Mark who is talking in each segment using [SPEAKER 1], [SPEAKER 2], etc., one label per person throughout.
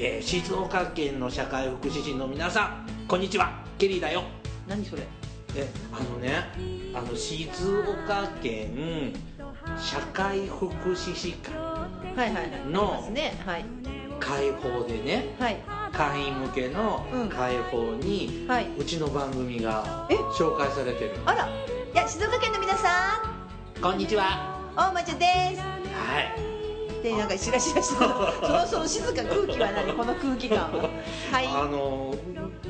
[SPEAKER 1] えー静岡県の社会福祉士の皆さんこんにちはケリーだよ
[SPEAKER 2] 何それ？
[SPEAKER 1] えあのねあの静岡県社会福祉士会
[SPEAKER 2] はいはいはい。
[SPEAKER 1] の
[SPEAKER 2] ありますね。はい
[SPEAKER 1] 開放でね
[SPEAKER 2] はい
[SPEAKER 1] 会員向けの
[SPEAKER 2] うん
[SPEAKER 1] 開放に、
[SPEAKER 2] はい。
[SPEAKER 1] うちの番組が
[SPEAKER 2] え？
[SPEAKER 1] 紹介されてる
[SPEAKER 2] あら、いや静岡県の皆さ
[SPEAKER 1] こんにちは
[SPEAKER 2] ん、大魔女です。
[SPEAKER 1] はい
[SPEAKER 2] でなんかしらしらしらそのその静か空気は何この空気感は。はい。
[SPEAKER 1] あの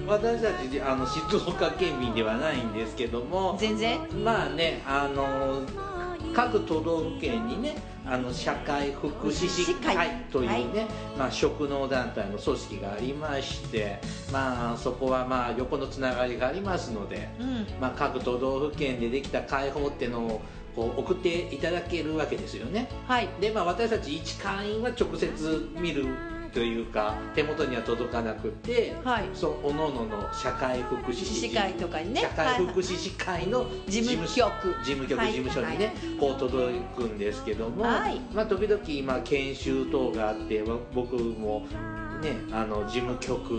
[SPEAKER 1] 私たちあの静岡県民ではないんですけども
[SPEAKER 2] 全然？
[SPEAKER 1] まあねあの各都道府県にねあの社会福祉士会というね、まあ、職能団体の組織がありまして、まあ、そこはまあ横のつながりがありますので、
[SPEAKER 2] うん。
[SPEAKER 1] まあ、各都道府県でできた会報っていうのを送っていただけるわけですよね
[SPEAKER 2] はい。
[SPEAKER 1] で、まあ、私たち一会員は直接見るというか手元には届かなくて、
[SPEAKER 2] はい。
[SPEAKER 1] そうおののの社会福祉
[SPEAKER 2] 福
[SPEAKER 1] 士
[SPEAKER 2] 祉会とかにね。
[SPEAKER 1] 社会福祉士会の
[SPEAKER 2] い事務局
[SPEAKER 1] 事務局、
[SPEAKER 2] はい
[SPEAKER 1] 事務所にね、こう届くんですけども、
[SPEAKER 2] はい
[SPEAKER 1] まあ、時々、まあ、研修等があってわ僕も、ね、あの事務局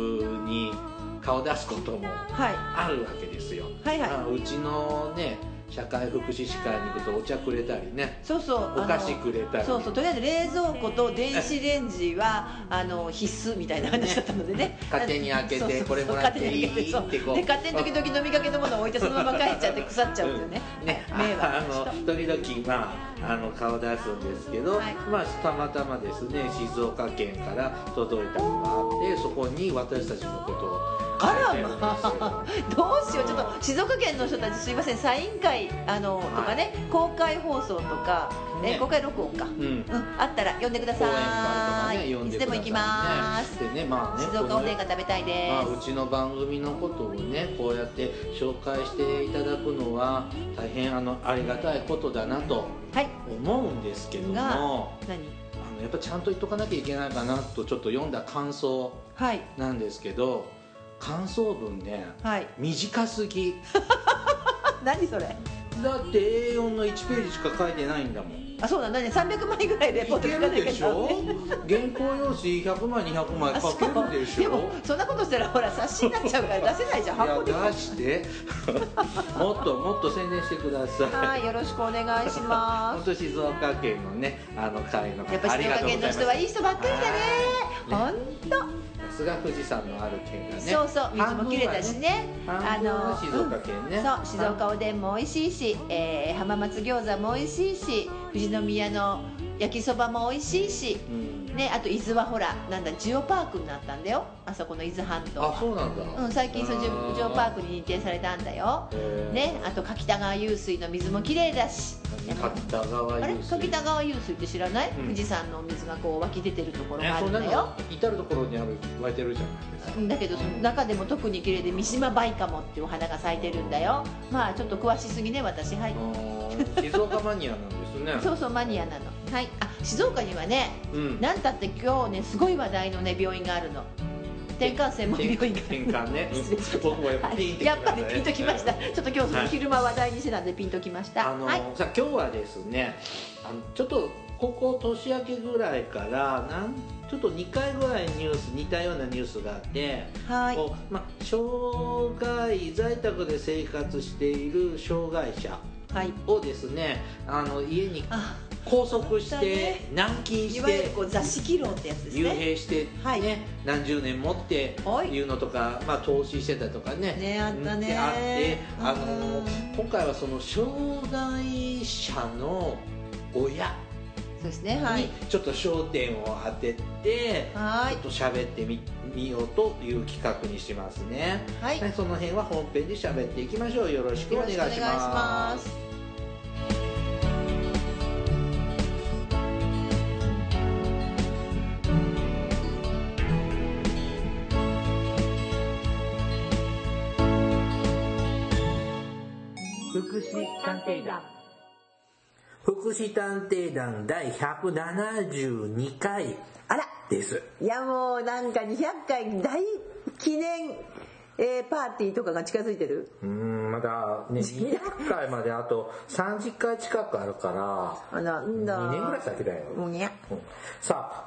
[SPEAKER 1] に顔出すことも
[SPEAKER 2] はい。
[SPEAKER 1] あるわけですよ、
[SPEAKER 2] はいはい
[SPEAKER 1] まあうちのね社会福祉士会に行くとお茶くれたりね。
[SPEAKER 2] そうそう。
[SPEAKER 1] お菓子くれたり。
[SPEAKER 2] そうそうとりあえず冷蔵庫と電子レンジはあの必須みたいな話だったのでね。
[SPEAKER 1] 勝手に開けてこれもらっていいってこう。
[SPEAKER 2] で勝手に時々飲みかけのものを置いてそのまま帰っちゃって腐っちゃうっていうね。
[SPEAKER 1] ね、
[SPEAKER 2] 迷惑
[SPEAKER 1] あの時々、まあ、あの顔出すんですけど、
[SPEAKER 2] はい。
[SPEAKER 1] まあ、たまたまですね静岡県から届いたのがあってそこに私たちのことを
[SPEAKER 2] あらまあどうしよう。ちょっと静岡県の人たちすいません。サイン会あの、とかね公開放送とか、
[SPEAKER 1] ね
[SPEAKER 2] え公開録音か、
[SPEAKER 1] うん。
[SPEAKER 2] うん、あったら呼んでください、
[SPEAKER 1] かね呼んでください。
[SPEAKER 2] つでも行きます、
[SPEAKER 1] でねまあね
[SPEAKER 2] 静岡おでんが食べたいです、
[SPEAKER 1] まあ、うちの番組のことをねこうやって紹介していただくのは大変あのありがたいことだなと
[SPEAKER 2] はい。
[SPEAKER 1] 思うんですけども
[SPEAKER 2] 何？
[SPEAKER 1] のやっぱちゃんと言っとかなきゃいけないかなとちょっと読んだ感想
[SPEAKER 2] はい。
[SPEAKER 1] なんですけど感想文ね
[SPEAKER 2] はい。
[SPEAKER 1] 短すぎ。
[SPEAKER 2] 何それ。
[SPEAKER 1] だって A4 の1ページしか書いてないんだもん
[SPEAKER 2] あそうなんだね。300枚ぐらいレポート書かなきゃい
[SPEAKER 1] るでしょ原稿用紙100枚200枚
[SPEAKER 2] あ
[SPEAKER 1] 書けるでしょ？
[SPEAKER 2] でもそんなことしたらほら冊子になっちゃうから出せないじゃん。箱で
[SPEAKER 1] 出して。もっともっと宣伝してください。
[SPEAKER 2] はいよろしくお願いしま
[SPEAKER 1] 本当静岡県のねあの会の
[SPEAKER 2] すやっぱ静岡県の人はいい人ばっかりだね。
[SPEAKER 1] はい。
[SPEAKER 2] 本当、
[SPEAKER 1] 菅富士山のある県がね。
[SPEAKER 2] そうそう水も綺麗だしね。
[SPEAKER 1] 半分は静岡県ね、
[SPEAKER 2] そう静岡おでんも美味しいし、えー浜松餃子も美味しいし富士宮の焼きそばも美味しいし
[SPEAKER 1] うん。
[SPEAKER 2] ねあと伊豆はほらなんだジオパークになったんだよ。あそこの伊豆半島
[SPEAKER 1] あそうなんだ、
[SPEAKER 2] うん、最近そのジオジオパークに認定されたんだよ。ねあと柿田川湧水の水も綺麗だし。
[SPEAKER 1] 柿田川
[SPEAKER 2] あれ？
[SPEAKER 1] 湧水
[SPEAKER 2] 柿田川湧水って知らない、
[SPEAKER 1] うん。
[SPEAKER 2] 富士山の水がこう湧き出てるところ
[SPEAKER 1] ね
[SPEAKER 2] があるんだよ、
[SPEAKER 1] 至る所にある湧いてるじゃないですか。
[SPEAKER 2] だけどその中でも特に綺麗で三島バイカモっていうお花が咲いてるんだよ。まあちょっと詳しすぎね私。はい。
[SPEAKER 1] 静岡マニアなんですね。
[SPEAKER 2] そうそうマニアなの。はい。あ静岡にはね
[SPEAKER 1] うん。
[SPEAKER 2] なんたって今日ねすごい話題のね病院があるの。転換専門病院が
[SPEAKER 1] 転換ね。
[SPEAKER 2] 失礼しました。
[SPEAKER 1] 僕もやっぱピンってきましたね。
[SPEAKER 2] やっぱりピンときました。ちょっと今日その昼間話題にしてたんでピンときました、
[SPEAKER 1] あの、
[SPEAKER 2] はい。
[SPEAKER 1] さ今日はですねあのちょっとここ年明けぐらいからなんちょっと2回ぐらいニュース似たようなニュースがあって、
[SPEAKER 2] はい。
[SPEAKER 1] こうま、障害在宅で生活している障害者。
[SPEAKER 2] はい
[SPEAKER 1] をですねあの家に
[SPEAKER 2] あ
[SPEAKER 1] 拘束して
[SPEAKER 2] ね。
[SPEAKER 1] 軟禁
[SPEAKER 2] い
[SPEAKER 1] して
[SPEAKER 2] わゆるこう座敷牢ってやつです
[SPEAKER 1] 幽
[SPEAKER 2] ね
[SPEAKER 1] 閉して、ね
[SPEAKER 2] はい。
[SPEAKER 1] 何十年もって
[SPEAKER 2] はい。
[SPEAKER 1] いうのとか、まあ、投資してたとかね。
[SPEAKER 2] ねあったね。
[SPEAKER 1] であってあの
[SPEAKER 2] うん。
[SPEAKER 1] 今回はその障害者の親。
[SPEAKER 2] そうですねはい。
[SPEAKER 1] にちょっと焦点を当てて、
[SPEAKER 2] はい。
[SPEAKER 1] ちょっと喋ってみみようという企画にしますね、
[SPEAKER 2] はい、
[SPEAKER 1] はい、その辺は本編で喋っていきましょう。よろしくお願いします。
[SPEAKER 2] 福祉探偵団。
[SPEAKER 3] 福祉探偵団第172回。
[SPEAKER 2] あら
[SPEAKER 3] です。
[SPEAKER 2] いやもうなんか200回大記念、えーパーティーとかが近づいてる？
[SPEAKER 3] うーん、まだね、200回まであと30回近くあるから、
[SPEAKER 2] あなんだ
[SPEAKER 3] 2年ぐらい先だよ。
[SPEAKER 2] もうね
[SPEAKER 3] うんさ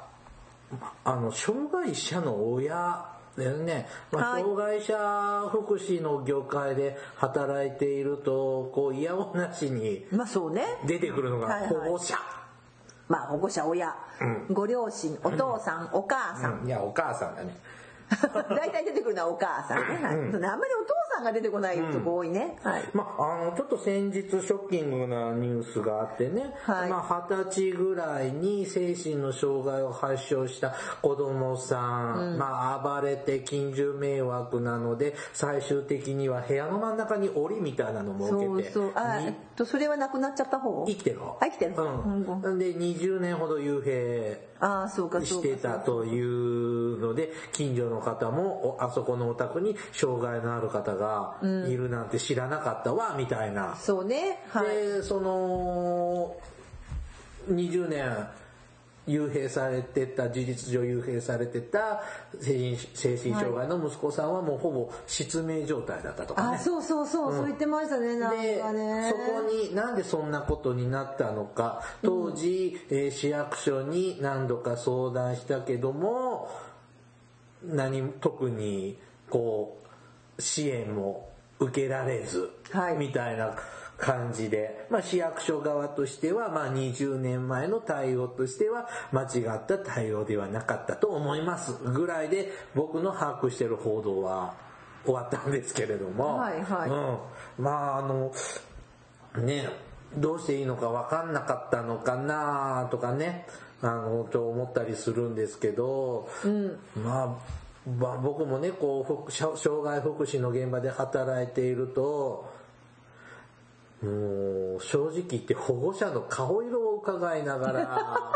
[SPEAKER 3] あ、あの、障害者の親だよね。まあ
[SPEAKER 2] はい
[SPEAKER 3] 障害者福祉の業界で働いていると、こう、嫌おなしに
[SPEAKER 2] まあそうね
[SPEAKER 3] 出てくるのが
[SPEAKER 2] はいはい
[SPEAKER 3] 保護者。
[SPEAKER 2] まあ保護者親、
[SPEAKER 3] う
[SPEAKER 2] ご両親お父さん、お母さん。
[SPEAKER 3] いや、お母さんだね。
[SPEAKER 2] 大体出てくるのはお母さんね、はい
[SPEAKER 3] うん。
[SPEAKER 2] あんまりお父さんが出てこないとこ多いね、はい。
[SPEAKER 3] まあ、あの、ちょっと先日ショッキングなニュースがあってね、
[SPEAKER 2] はい。
[SPEAKER 3] まあ、二十歳ぐらいに精神の障害を発症した子供さん、まあ、暴れて近所迷惑なので、最終的には部屋の真ん中に檻みたいなのも
[SPEAKER 2] そう
[SPEAKER 3] 設けて、
[SPEAKER 2] そうあ
[SPEAKER 3] に
[SPEAKER 2] えっとそれはなくなっちゃった方？
[SPEAKER 3] 生きてる
[SPEAKER 2] 生きてる。方
[SPEAKER 3] うん。
[SPEAKER 2] うん。
[SPEAKER 3] で、20年ほど幽閉
[SPEAKER 2] ああそうか
[SPEAKER 3] してたというので、近所の方も、おあそこのお宅に障害のある方がいるなんて知らなかったわ、みたいな。
[SPEAKER 2] そうねはい。
[SPEAKER 3] で、その、20年、幽閉されてた、事実上幽閉されてた精神精神障害の息子さんはもうほぼ失明状態だったとかね。
[SPEAKER 2] あそうそうそう、そう言ってましたねなん
[SPEAKER 3] で、
[SPEAKER 2] かね。
[SPEAKER 3] そこになんでそんなことになったのか、当時、えー市役所に何度か相談したけども、何、特に、こう、支援も受けられず、
[SPEAKER 2] はい。
[SPEAKER 3] みたいな感じで、まあ市役所側としては、まあ20年前の対応としては、間違った対応ではなかったと思います。ぐらいで、僕の把握してる報道は終わったんですけれども、
[SPEAKER 2] はいはい
[SPEAKER 3] うん。まああの、ね、どうしていいのか分かんなかったのかなとかね、あの、と思ったりするんですけど、まあ、まあ僕もね、こう、障害福祉の現場で働いていると、もう、正直言って保護者の顔色を伺いながら、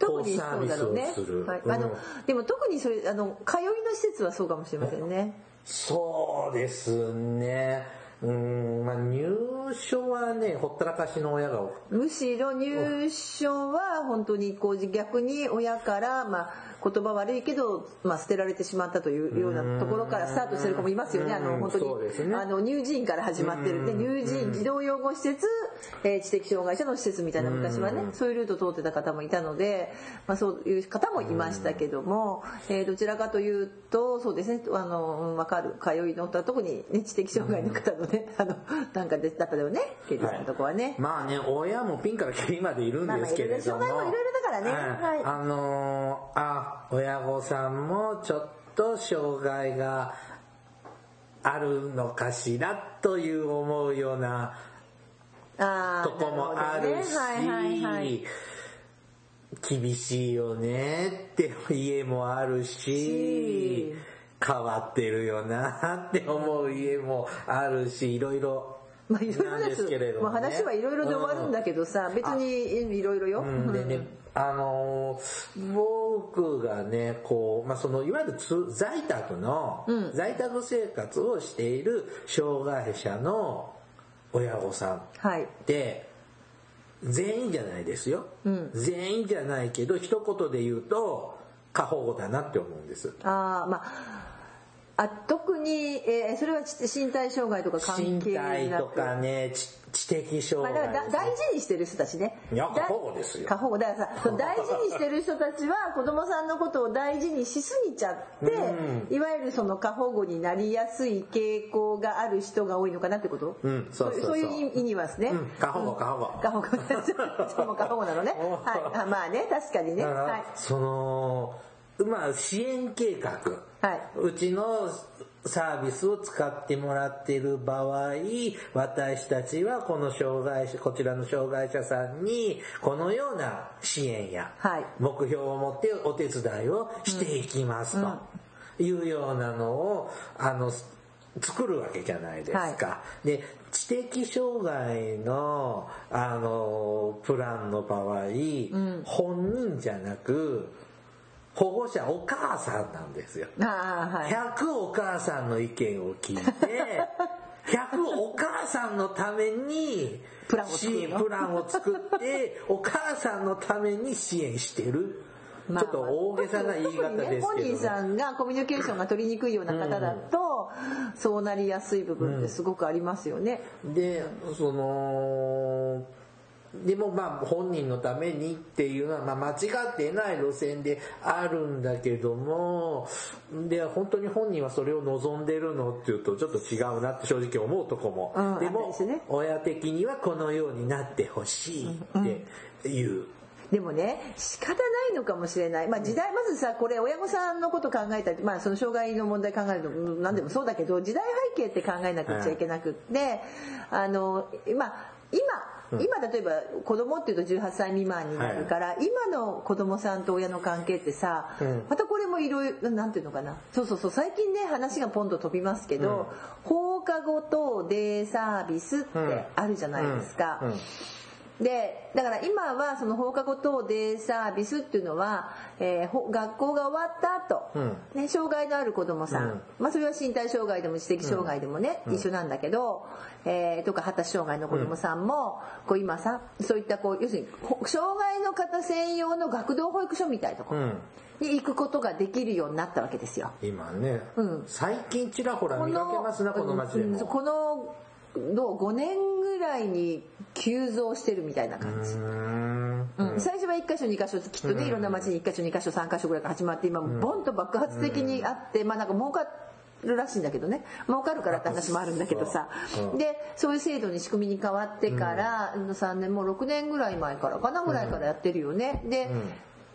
[SPEAKER 3] こ
[SPEAKER 2] 特にそうだろうね。はい、あの
[SPEAKER 3] うん。
[SPEAKER 2] でも特にそれあの通いの施設はそうかもしれませんね。
[SPEAKER 3] そうですね。うん、まあ入所はね、ほったらかしの親が
[SPEAKER 2] むしろ入所は本当にこう逆に親から、まあ、言葉悪いけど、まあ、捨てられてしまったというようなところからスタートしてる子もいますよね。あ
[SPEAKER 3] うん。
[SPEAKER 2] の本当に、
[SPEAKER 3] ね。
[SPEAKER 2] あの乳児院から始まってるで乳児院児童養護施設、えー知的障害者の施設みたいな昔はね、そういうルート通ってた方もいたので、まあ、そういう方もいましたけども、えーどちらかというとそうですねあの分かる通いの特に、ね、知的障害の方のね、あのなんかでだったよねケイリーさんのとこはね。
[SPEAKER 3] まあね、親もピンからキリまでいるんですけれども。
[SPEAKER 2] まあまあいろいろ障害もいろいろだからね。はい。
[SPEAKER 3] あのーあ、親御さんもちょっと障害があるのかしらという思うようなとこもあるし、厳しいよねって家もあるし、変わってるよなって思う家もあるし、いろいろ
[SPEAKER 2] まあいろいろで
[SPEAKER 3] ですすけれども、ね。
[SPEAKER 2] まあ話はいろいろで終わるんだけどさ、別にいろいろよ。
[SPEAKER 3] うん。でね、あのー僕がね、こう、まあ、その、いわゆるつ在宅の、在宅生活をしている障害者の親御さん
[SPEAKER 2] はい。
[SPEAKER 3] って、全員じゃないですよ。全員じゃないけど、一言で言うと、過保護だなって思うんです。
[SPEAKER 2] ああ、まあ、あ特に、えーそれはち身体障害とか関
[SPEAKER 3] 身
[SPEAKER 2] 係なく
[SPEAKER 3] 体とかね、知知的
[SPEAKER 2] まあ、
[SPEAKER 3] 障害
[SPEAKER 2] だからだ大事にしてる人たちね。
[SPEAKER 3] いや
[SPEAKER 2] だ
[SPEAKER 3] 過保護ですよ
[SPEAKER 2] 過保護。だからさ、大事にしてる人たちは子供さんのことを大事にしすぎちゃって、いわゆるその過保護になりやすい傾向がある人が多いのかなってこと
[SPEAKER 3] うんそうそうそう
[SPEAKER 2] そういう意味はですね。
[SPEAKER 3] うん過保護過保護
[SPEAKER 2] 過保護。過保護なのね。はい。あまあね、確かにね。はい。
[SPEAKER 3] その、まあ、支援計画。
[SPEAKER 2] はいう
[SPEAKER 3] ちのサービスを使ってもらっている場合、私たちはこの障害者、こちらの障害者さんに、このような支援や、
[SPEAKER 2] はい。
[SPEAKER 3] 目標を持ってお手伝いをしていきますと。いうようなのを、あの、作るわけじゃないですか。で、知的障害の、あの、プランの場合、本人じゃなく、保護者、お母さんなんですよ。
[SPEAKER 2] はい。
[SPEAKER 3] 100お母さんの意見を聞いて、
[SPEAKER 1] 逆お母さんのために
[SPEAKER 2] プランを作るの？
[SPEAKER 1] 支援プランを作ってお母さんのために支援してる、
[SPEAKER 2] まあ
[SPEAKER 1] ちょっと大げさな言い方ですけど、
[SPEAKER 2] 特にね、ポニーさんがコミュニケーションが取りにくいような方だと、そうなりやすい部分ってすごくありますよね。
[SPEAKER 1] でそのでもまあ本人のためにっていうのはまあ間違ってない路線であるんだけどもで本当に本人はそれを望んでるのっていうとちょっと違うなって正直思うとこも、
[SPEAKER 2] うん
[SPEAKER 1] でも親的にはこのようになってほしいっていう、
[SPEAKER 2] でもね仕方ないのかもしれない、まあ、時代まずさこれ親御さんのこと考えたり、まあ、その障害の問題考えるの何でもそうだけど時代背景って考えなくちゃいけなくって、あのまあ今今例えば子供っていうと18歳未満になるから、今の子供さんと親の関係ってさ、
[SPEAKER 1] うん。
[SPEAKER 2] またこれもいろいろなんていうのかな？そうそうそう。最近ね話がポンと飛びますけど、放課後等デイサービスってあるじゃないですか。
[SPEAKER 1] うんうん
[SPEAKER 2] でだから今はその放課後等デイサービスっていうのは、えーほ学校が終わった後、
[SPEAKER 1] う
[SPEAKER 2] ね、障害のある子どもさん、
[SPEAKER 1] うん。
[SPEAKER 2] まあ、それは身体障害でも知的障害でもね、一緒なんだけど、えーとか発達障害の子どもさんも、こう今さそういったこう要するにほ障害の方専用の学童保育所みたいなとこに行くことができるようになったわけですよ。
[SPEAKER 1] 今ね、
[SPEAKER 2] うん。
[SPEAKER 1] 最近ちらほら見かけますなこの街でも、
[SPEAKER 2] うんこのどう5年ぐらいに急増してるみたいな感じ。
[SPEAKER 1] うーん。
[SPEAKER 2] うん。最初は1箇所2箇所きっとねいろんな町に1箇所2箇所3箇所ぐらいから始まって今ボンと爆発的にあってまあなんか儲かるらしいんだけどね。儲かるからって話もあるんだけどさ。
[SPEAKER 1] うん。
[SPEAKER 2] でそういう制度に仕組みに変わってから3年もう6年ぐらい前からかなぐらいからやってるよね。で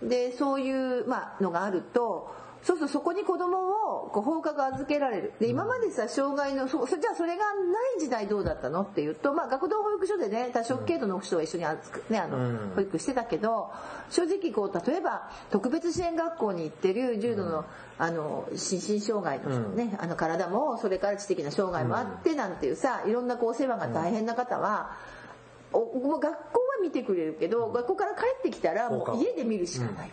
[SPEAKER 2] でそういうまあのがあるとそうそうそこに子供をこう放課後預けられる。で今までさ障害のそじゃあそれがない時代どうだったのっていうと、まあ、学童保育所でね多色軽度の人は一緒に預く、ね、あの
[SPEAKER 1] うん。
[SPEAKER 2] 保育してたけど正直こう例えば特別支援学校に行ってる重度の,、あの心身障害の人ね、あの体もそれから知的な障害もあってなんていうさいろんなこう世話が大変な方は。お学校は見てくれるけど、学校から帰ってきたらもう家で見るしかない、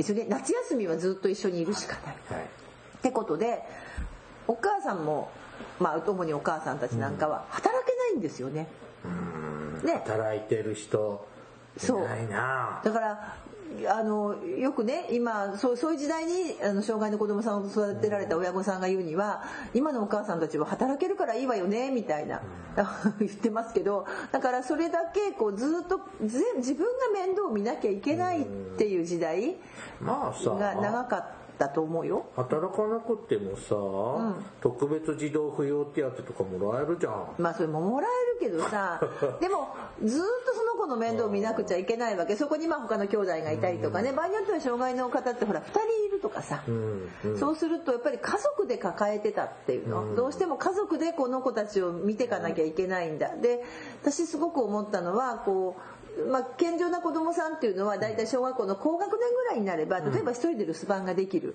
[SPEAKER 2] ですよね。夏休みはずっと一緒にいるしかない、
[SPEAKER 1] はい。
[SPEAKER 2] ってことでお母さんもまあ主にお母さんたちなんかは働けないんですよね、ね。
[SPEAKER 1] 働いてる人い
[SPEAKER 2] そう
[SPEAKER 1] な。いな
[SPEAKER 2] だからあのよくね今そうそういう時代にあの障害の子供さんを育てられた親御さんが言うには今のお母さんたちは働けるからいいわよねみたいな、言ってますけどだからそれだけこうずっとぜ自分が面倒を見なきゃいけないっていう時代が長かったと思うよ。
[SPEAKER 1] 働かなくてもさ、特別児童扶養手当とかもらえるじゃん。
[SPEAKER 2] まあそれももらえるけどさ でもずっとその子の面倒を見なくちゃいけないわけ。そこにまあ他の兄弟がいたりとかね。場合によっては障害の方ってほら2人いるとかさ、
[SPEAKER 1] うんうん。
[SPEAKER 2] そうするとやっぱり家族で抱えてたっていうの、どうしても家族でこの子たちを見ていかなきゃいけないんだ。で私すごく思ったのはこう、まあ、健常な子供さんっていうのは大体小学校の高学年ぐらいになれば例えば一人で留守番ができる。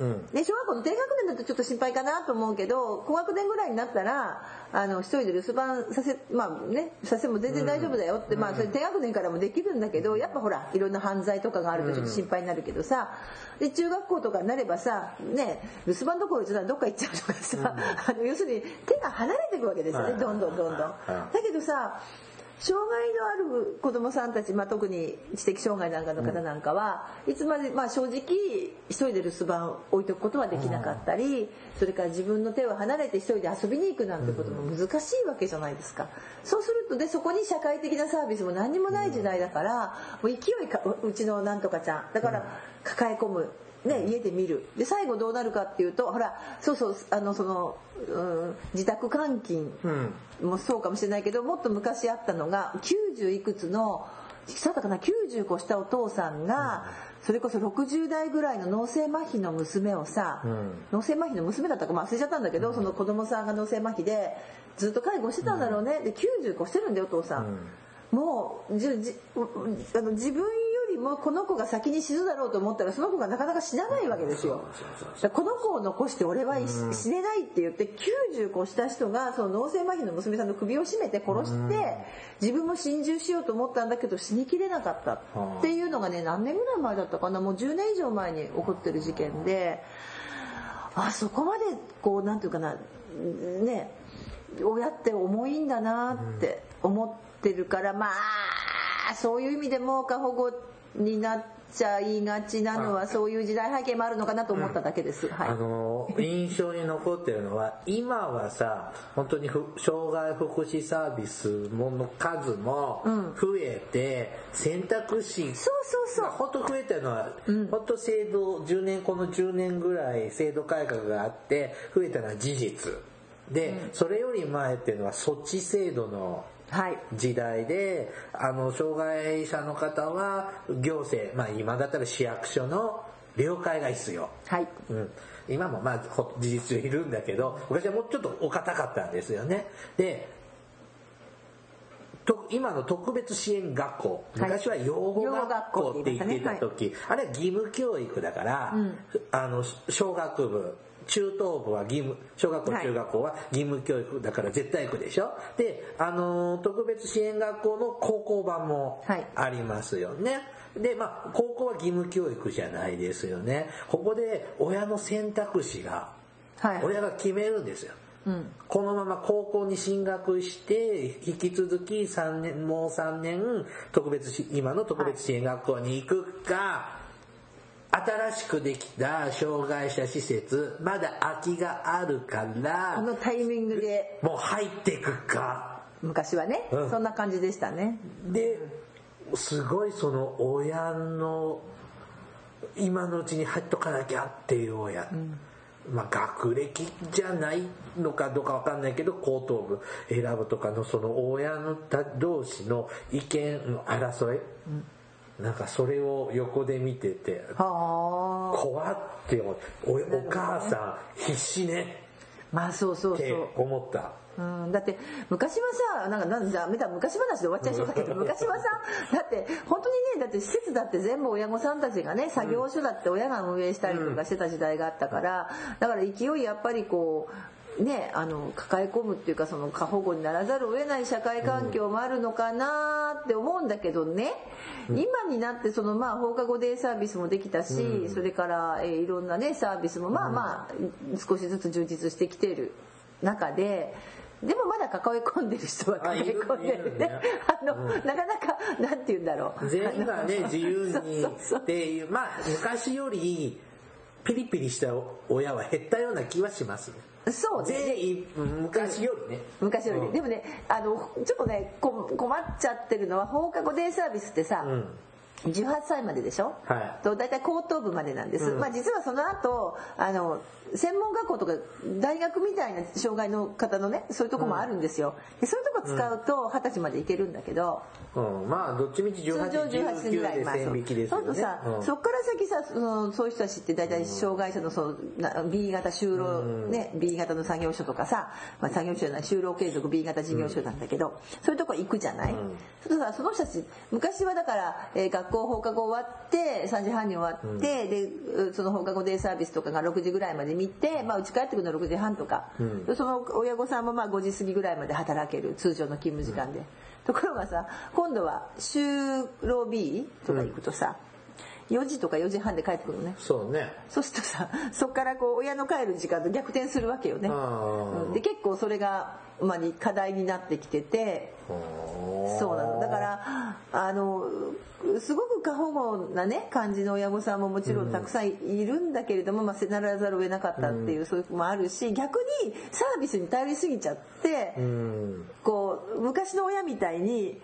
[SPEAKER 1] うん。
[SPEAKER 2] ね、小学校の低学年だとちょっと心配かなと思うけど高学年ぐらいになったらあの一人で留守番させまあねさせても全然大丈夫だよって、まあそれ低学年からもできるんだけどやっぱほらいろんな犯罪とかがあるとちょっと心配になるけどさで中学校とかになればさね留守番どころじゃどっか行っちゃうとかさ、あの要するに手が離れていくわけですよね、
[SPEAKER 1] はい。
[SPEAKER 2] どんどんどんどん。だけどさ障害のある子どもさんたち、まあ、特に知的障害なんかの方なんかは、いつまで、まあ、正直一人で留守番を置いとくことはできなかったり、それから自分の手を離れて一人で遊びに行くなんてことも難しいわけじゃないですか。そうするとでそこに社会的なサービスも何にもない時代だからもう勢いうちのなんとかちゃんだから抱え込む。ね、家で見る。で最後どうなるかっていうとほらそうそうあのその、うん、自宅監禁
[SPEAKER 1] うん。
[SPEAKER 2] もそうかもしれないけどもっと昔あったのが90いくつのそうだったかな90越したお父さんが、それこそ60代ぐらいの脳性麻痺の娘をさ、
[SPEAKER 1] ん。
[SPEAKER 2] 脳性麻痺の娘だったか、まあ、忘れちゃったんだけど、その子供さんが脳性麻痺でずっと介護してたんだろうね、で90越してるんだよお父さん、もうじじあの自分もこの子が先に死ぬだろうと思ったらその子がなかなか死なないわけですよ。この子を残して俺は死ねないって言って90越した人がその脳性麻痺の娘さんの首を絞めて殺して自分も心中しようと思ったんだけど死にきれなかったっていうのがね何年ぐらい前だったかな？もう10年以上前に起こってる事件で。あそこまでこうなんていうかなね親って重いんだなって思ってるから、まあそういう意味でも過保護になっちゃいがちなのはそういう時代背景もあるのかなと思っただけです。はい。
[SPEAKER 3] あの印象に残ってるのは今はさ本当にふ障害福祉サービスもの数も増えて、選択肢
[SPEAKER 2] そうそうそう。
[SPEAKER 3] 本当増えたのは、本当制度10年この10年ぐらい制度改革があって増えたのは事実。で、それより前っていうのは措置制度の
[SPEAKER 2] はい
[SPEAKER 3] 時代であの障害者の方は行政まあ今だったら市役所の了解が必要。
[SPEAKER 2] はい。
[SPEAKER 3] うん、今もまあほ事実上いるんだけど昔はもうちょっとお堅かったんですよね。でと今の特別支援学校昔は養護学校って言ってた時、あれは義務教育だから、あの小学部中等部は義務小学校
[SPEAKER 2] はい
[SPEAKER 3] 中学校は義務教育だから絶対行くでしょ？であの特別支援学校の高校版も
[SPEAKER 2] はい
[SPEAKER 3] ありますよね。で、まあ、高校は義務教育じゃないですよね。ここで親の選択肢が、
[SPEAKER 2] はい
[SPEAKER 3] 親が決めるんですよ。
[SPEAKER 2] うん
[SPEAKER 3] このまま高校に進学して、引き続き3年、もう3年、特別し、今の特別支援学校に行くか、新しくできた障害者施設、まだ空きがあるか
[SPEAKER 2] あ
[SPEAKER 3] ら、
[SPEAKER 2] のタイミングで
[SPEAKER 3] もう入っていくか。
[SPEAKER 2] 昔はね、
[SPEAKER 3] うん
[SPEAKER 2] そんな感じでしたね
[SPEAKER 3] で、すごいその親の、今のうちに入っとかなきゃっていう親。まあ学歴じゃないのかどうかわかんないけど、高等部選ぶとかのその親の同士の意見の争い。なんかそれを横で見てて、
[SPEAKER 2] はあ
[SPEAKER 3] 怖って思う。おお母さん必死ね
[SPEAKER 2] まあそうそう
[SPEAKER 3] って
[SPEAKER 2] そう
[SPEAKER 3] 思った。
[SPEAKER 2] うん、だって昔はさなんかなんじゃめた昔話で終わっちゃいそうだけど 昔はさだって本当にねだって施設だって全部親御さんたちがね作業所だって親が運営したりとかしてた時代があったからだから勢いやっぱりこうねあの抱え込むっていうかその過保護にならざるを得ない社会環境もあるのかなって思うんだけどね、今になってそのまあ放課後デイサービスもできたし、それから、えーいろんなねサービスもまあまあ少しずつ充実してきている中ででもまだ抱え込んでる人は抱え込んでるね。
[SPEAKER 3] あ
[SPEAKER 2] の、なかなか、なんて言うんだろう。
[SPEAKER 3] 全員がね自由にっていう。まあ昔よりピリピリした親は減ったような気はしますね
[SPEAKER 2] そうね。
[SPEAKER 3] 昔よりね。
[SPEAKER 2] 昔より。ね、
[SPEAKER 3] うん。
[SPEAKER 2] でもねあのちょっとねこ困っちゃってるのは放課後デイサービスってさ、
[SPEAKER 3] うん
[SPEAKER 2] 18歳まででしょ、
[SPEAKER 3] はい。
[SPEAKER 2] と大体高等部までなんです、
[SPEAKER 3] うん。
[SPEAKER 2] まあ、実はその後あの専門学校とか大学みたいな障害の方のねそういうとこもあるんですよ。でそういうとこ使うと二十歳までいけるんだけど、
[SPEAKER 3] うん、まあどっちみち
[SPEAKER 2] 通常18ぐらい
[SPEAKER 3] 1819で
[SPEAKER 2] まあ
[SPEAKER 3] 線引きですよね。
[SPEAKER 2] そうするとさ、
[SPEAKER 3] うん。
[SPEAKER 2] そっから先さそのそういう人たちって大体障害者のそのな B 型就労、ね B 型の作業所とかさ、まあ、作業所じゃない就労継続 B 型事業所なんだけど、そういうとこ行くじゃない、そうするとさその人たち昔はだから、えー学校放課後終わって3時半に終わって、でうその放課後デイサービスとかが6時ぐらいまで見て、まあ、家帰ってくるの6時半とか、でその親御さんもまあ5時過ぎぐらいまで働ける通常の勤務時間で、ところがさ今度は就労 B とか行くとさ、4時とか4時半で帰ってくるのね。
[SPEAKER 3] そうね。
[SPEAKER 2] そうするとさそっからこう親の帰る時間と逆転するわけよね、で結構それが、まあ、に課題になってきてて。そうなの。だからあのすごく過保護なね感じの親御さんももちろんたくさんいるんだけれども、まあ、せならざるを得なかったっていう、そういうのもあるし逆にサービスに頼りすぎちゃって、
[SPEAKER 3] うん。
[SPEAKER 2] こう昔の親みたいに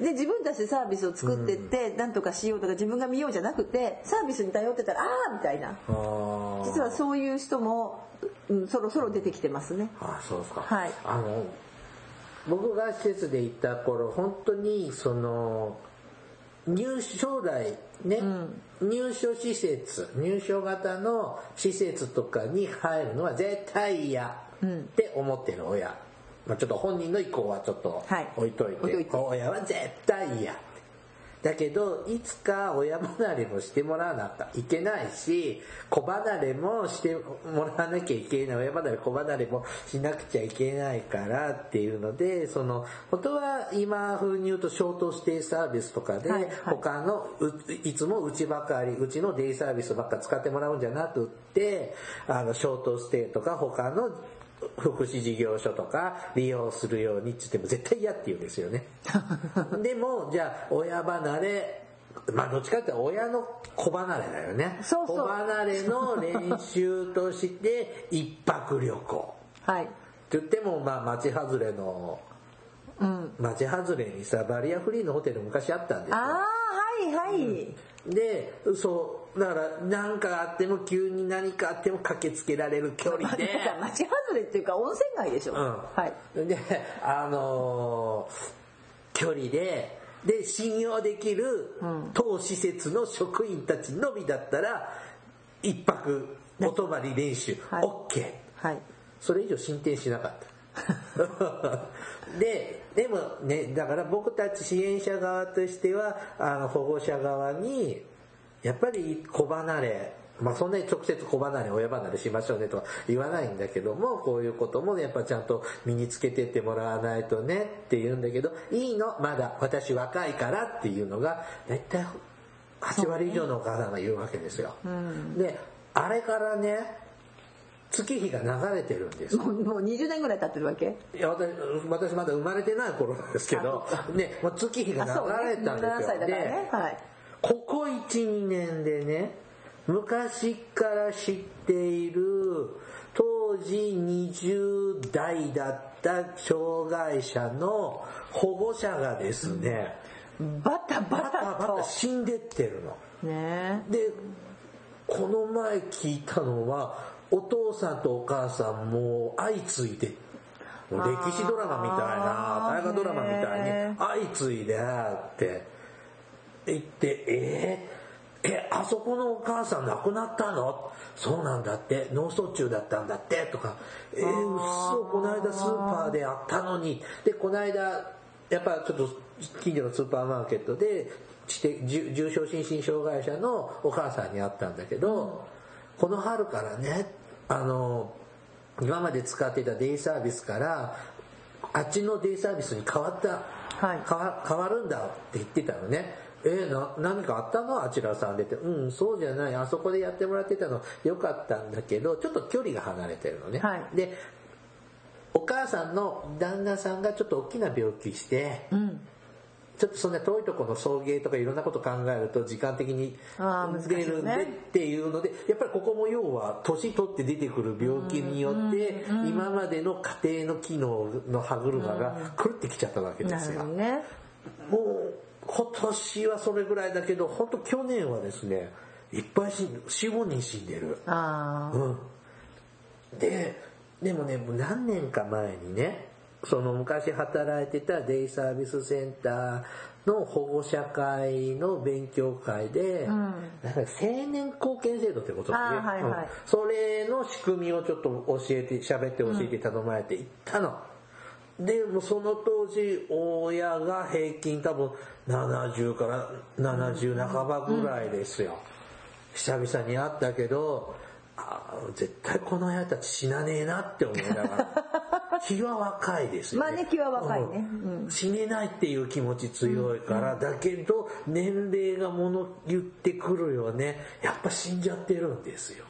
[SPEAKER 2] で自分たちでサービスを作ってって何とかしようとか自分が見ようじゃなくてサービスに頼ってたらああみたいな。実はそういう人も、うん、そろそろ出てきてますね。
[SPEAKER 3] あそうですか、
[SPEAKER 2] はい。
[SPEAKER 3] あの僕が施設で行った頃本当にその入将来ね、入所施設入所型の施設とかに入るのは絶対嫌って思ってる親、まあ、ちょっと本人の意向はちょっと
[SPEAKER 2] はい。
[SPEAKER 3] 置いといて,、
[SPEAKER 2] 置いといて。
[SPEAKER 3] 親は絶対嫌だけどいつか親離れもしてもらわなきゃいけないし子離れもしてもらわなきゃいけない。親離れ子離れもしなくちゃいけないからっていうのでその本当は今風に言うとショートステイサービスとかで他のういつもうちばかりうちのデイサービスばっか使ってもらうんじゃなくってあのショートステイとか他の福祉事業所とか利用するようにって言っても絶対嫌って言うんですよね。でも、じゃあ親離れ、まあどっちかって親の子離れだよね。
[SPEAKER 2] そうそう
[SPEAKER 3] 子離れの練習として一泊旅行。
[SPEAKER 2] はい。
[SPEAKER 3] って言ってもまあ町外れの、
[SPEAKER 2] うん。
[SPEAKER 3] 町外れにさ、バリアフリーのホテル昔あったんですよ。
[SPEAKER 2] ああ、はいはい。
[SPEAKER 3] で、そう、だから何かあっても急に何かあっても駆けつけられる距離で。
[SPEAKER 2] 町外れっていうか温泉街でしょ。
[SPEAKER 3] うん
[SPEAKER 2] はい。
[SPEAKER 3] で、あのー距離で、で、信用できる当施設の職員たちのみだったら、一泊お泊まり練習、
[SPEAKER 2] はい
[SPEAKER 3] OK。
[SPEAKER 2] はい。
[SPEAKER 3] それ以上進展しなかった。で、でもね、だから僕たち支援者側としては、あの保護者側に、やっぱり子離れ、まあそんなに直接子離れ、親離れしましょうねとは言わないんだけども、こういうこともね、やっぱちゃんと身につけてってもらわないとねって言うんだけど、いいの、まだ私若いからっていうのが、だいたい8割以上のお母さんが言うわけですよ。で、あれからね、月日が流れてるんですよ
[SPEAKER 2] もうもう20年ぐらい経ってるわけ？
[SPEAKER 3] いや私私まだ生まれてない頃なんですけど、ね、もう月日が。流れたんです
[SPEAKER 2] 17歳
[SPEAKER 3] よ。
[SPEAKER 2] だからね。
[SPEAKER 3] で、
[SPEAKER 2] はい。
[SPEAKER 3] ここ1、2年でね、昔から知っている、当時20代だった障害者の保護者がですね、
[SPEAKER 2] バタバ
[SPEAKER 3] バタ
[SPEAKER 2] タと
[SPEAKER 3] バタ。死んでってるの。
[SPEAKER 2] ね
[SPEAKER 3] で、この前聞いたのは、お父さんとお母さんも相次いで、歴史ドラマみたいな、大河ドラマみたい
[SPEAKER 2] へ
[SPEAKER 3] に、相次いでって言って、えー、え、あそこのお母さん亡くなったの？そうなんだって、脳卒中だったんだって、とか、えー、うっそ、この間スーパーであったのに、で、この間、やっぱちょっと近所のスーパーマーケットで、重重症心身障害者のお母さんに会ったんだけど、この春からね、あの、今まで使っていたデイサービスから、あっちのデイサービスに変わった、
[SPEAKER 2] はい。
[SPEAKER 3] 変わ変わるんだって言ってたのね。えーな、何かあったの？あちらさんでって。うん、そうじゃない。あそこでやってもらってたのよかったんだけど、ちょっと距離が離れてるのね。
[SPEAKER 2] はい
[SPEAKER 3] で、お母さんの旦那さんがちょっと大きな病気して、
[SPEAKER 2] うん。
[SPEAKER 3] ちょっとそんな遠いところの送迎とかいろんなこと考えると時間的に出
[SPEAKER 2] ね
[SPEAKER 3] るんでっていうので、やっぱりここも要は年取って出てくる病気によって、今までの家庭の機能の歯車が狂ってきちゃったわけで
[SPEAKER 2] な
[SPEAKER 3] すよ。
[SPEAKER 2] るほどね。
[SPEAKER 3] もう今年はそれぐらいだけど、本当去年はですね、いっぱい死んで、4、5人死んでる。
[SPEAKER 2] ああ。
[SPEAKER 3] うん。で、でもね、もう何年か前にね、その昔働いてたデイサービスセンターの保護者会の勉強会で、なんか青年貢献制度ってことだね、
[SPEAKER 2] あーはいはい
[SPEAKER 3] うんそれの仕組みをちょっと教えて、喋って教えて頼まれて行ったの。で、もうその当時、親が平均多分70から70半ばぐらいですよ。久々に会ったけど、あー絶対この親たち死なねえなって思いながら。気は若いですよね。
[SPEAKER 2] まあね気は若いね
[SPEAKER 3] うん死ねないっていう気持ち強いから、だけど年齢がもの言ってくるよね。やっぱ死んじゃってるんですよ。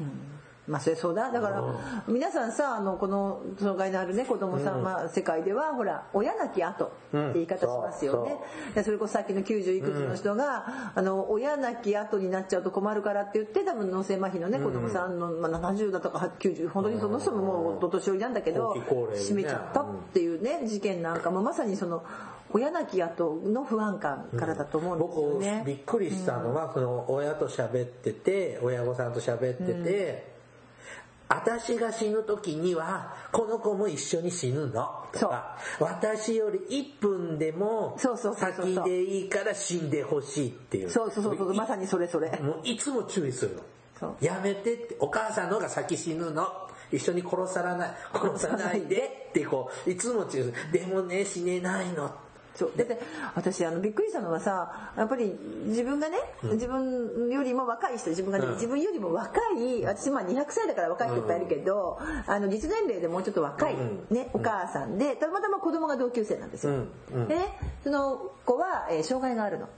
[SPEAKER 2] まあそれそうだ。だから、皆さんさ、あの、この障害のあるね、子供様世界では、ほら、親なき後って言い方しますよね。でそれこそさっきの90いくつの人が、あの、親なき後になっちゃうと困るからって言って、多分脳性麻痺のね、子供さんの、まあ、70だとか90、本当にその人ももうお年寄りなんだけど
[SPEAKER 3] 後期高齢で、ね。
[SPEAKER 2] 死めちゃったっていうね、事件なんかもまさにその、親なき後の不安感からだと思うんですよ
[SPEAKER 3] 僕び
[SPEAKER 2] ね。
[SPEAKER 3] っくりしたのは、その親と喋ってて親御さんと喋ってて、私が死ぬ時にはこの子も一緒に死ぬの。とか私より1分でも先でいいから死んでほしいっていう。
[SPEAKER 2] そうそうそうそう、まさにそれそれ。
[SPEAKER 3] もういつも注意するの。やめてってお母さんの方が先死ぬの。一緒に殺さらない殺さないでってこういつも注意する。でもね死ねないの
[SPEAKER 2] そう。だって私あのびっくりしたのはさやっぱり自分がね、自分よりも若い人自分がね、
[SPEAKER 3] うん。
[SPEAKER 2] 自分よりも若い私まあ200歳だから若い人いっぱいいるけど、あの実年齢でもうちょっと若い、
[SPEAKER 3] うん。
[SPEAKER 2] ねお母さんでたまたま子供が同級生なんですよ、
[SPEAKER 3] うん。うん。
[SPEAKER 2] でねその子は、えー障害があるの。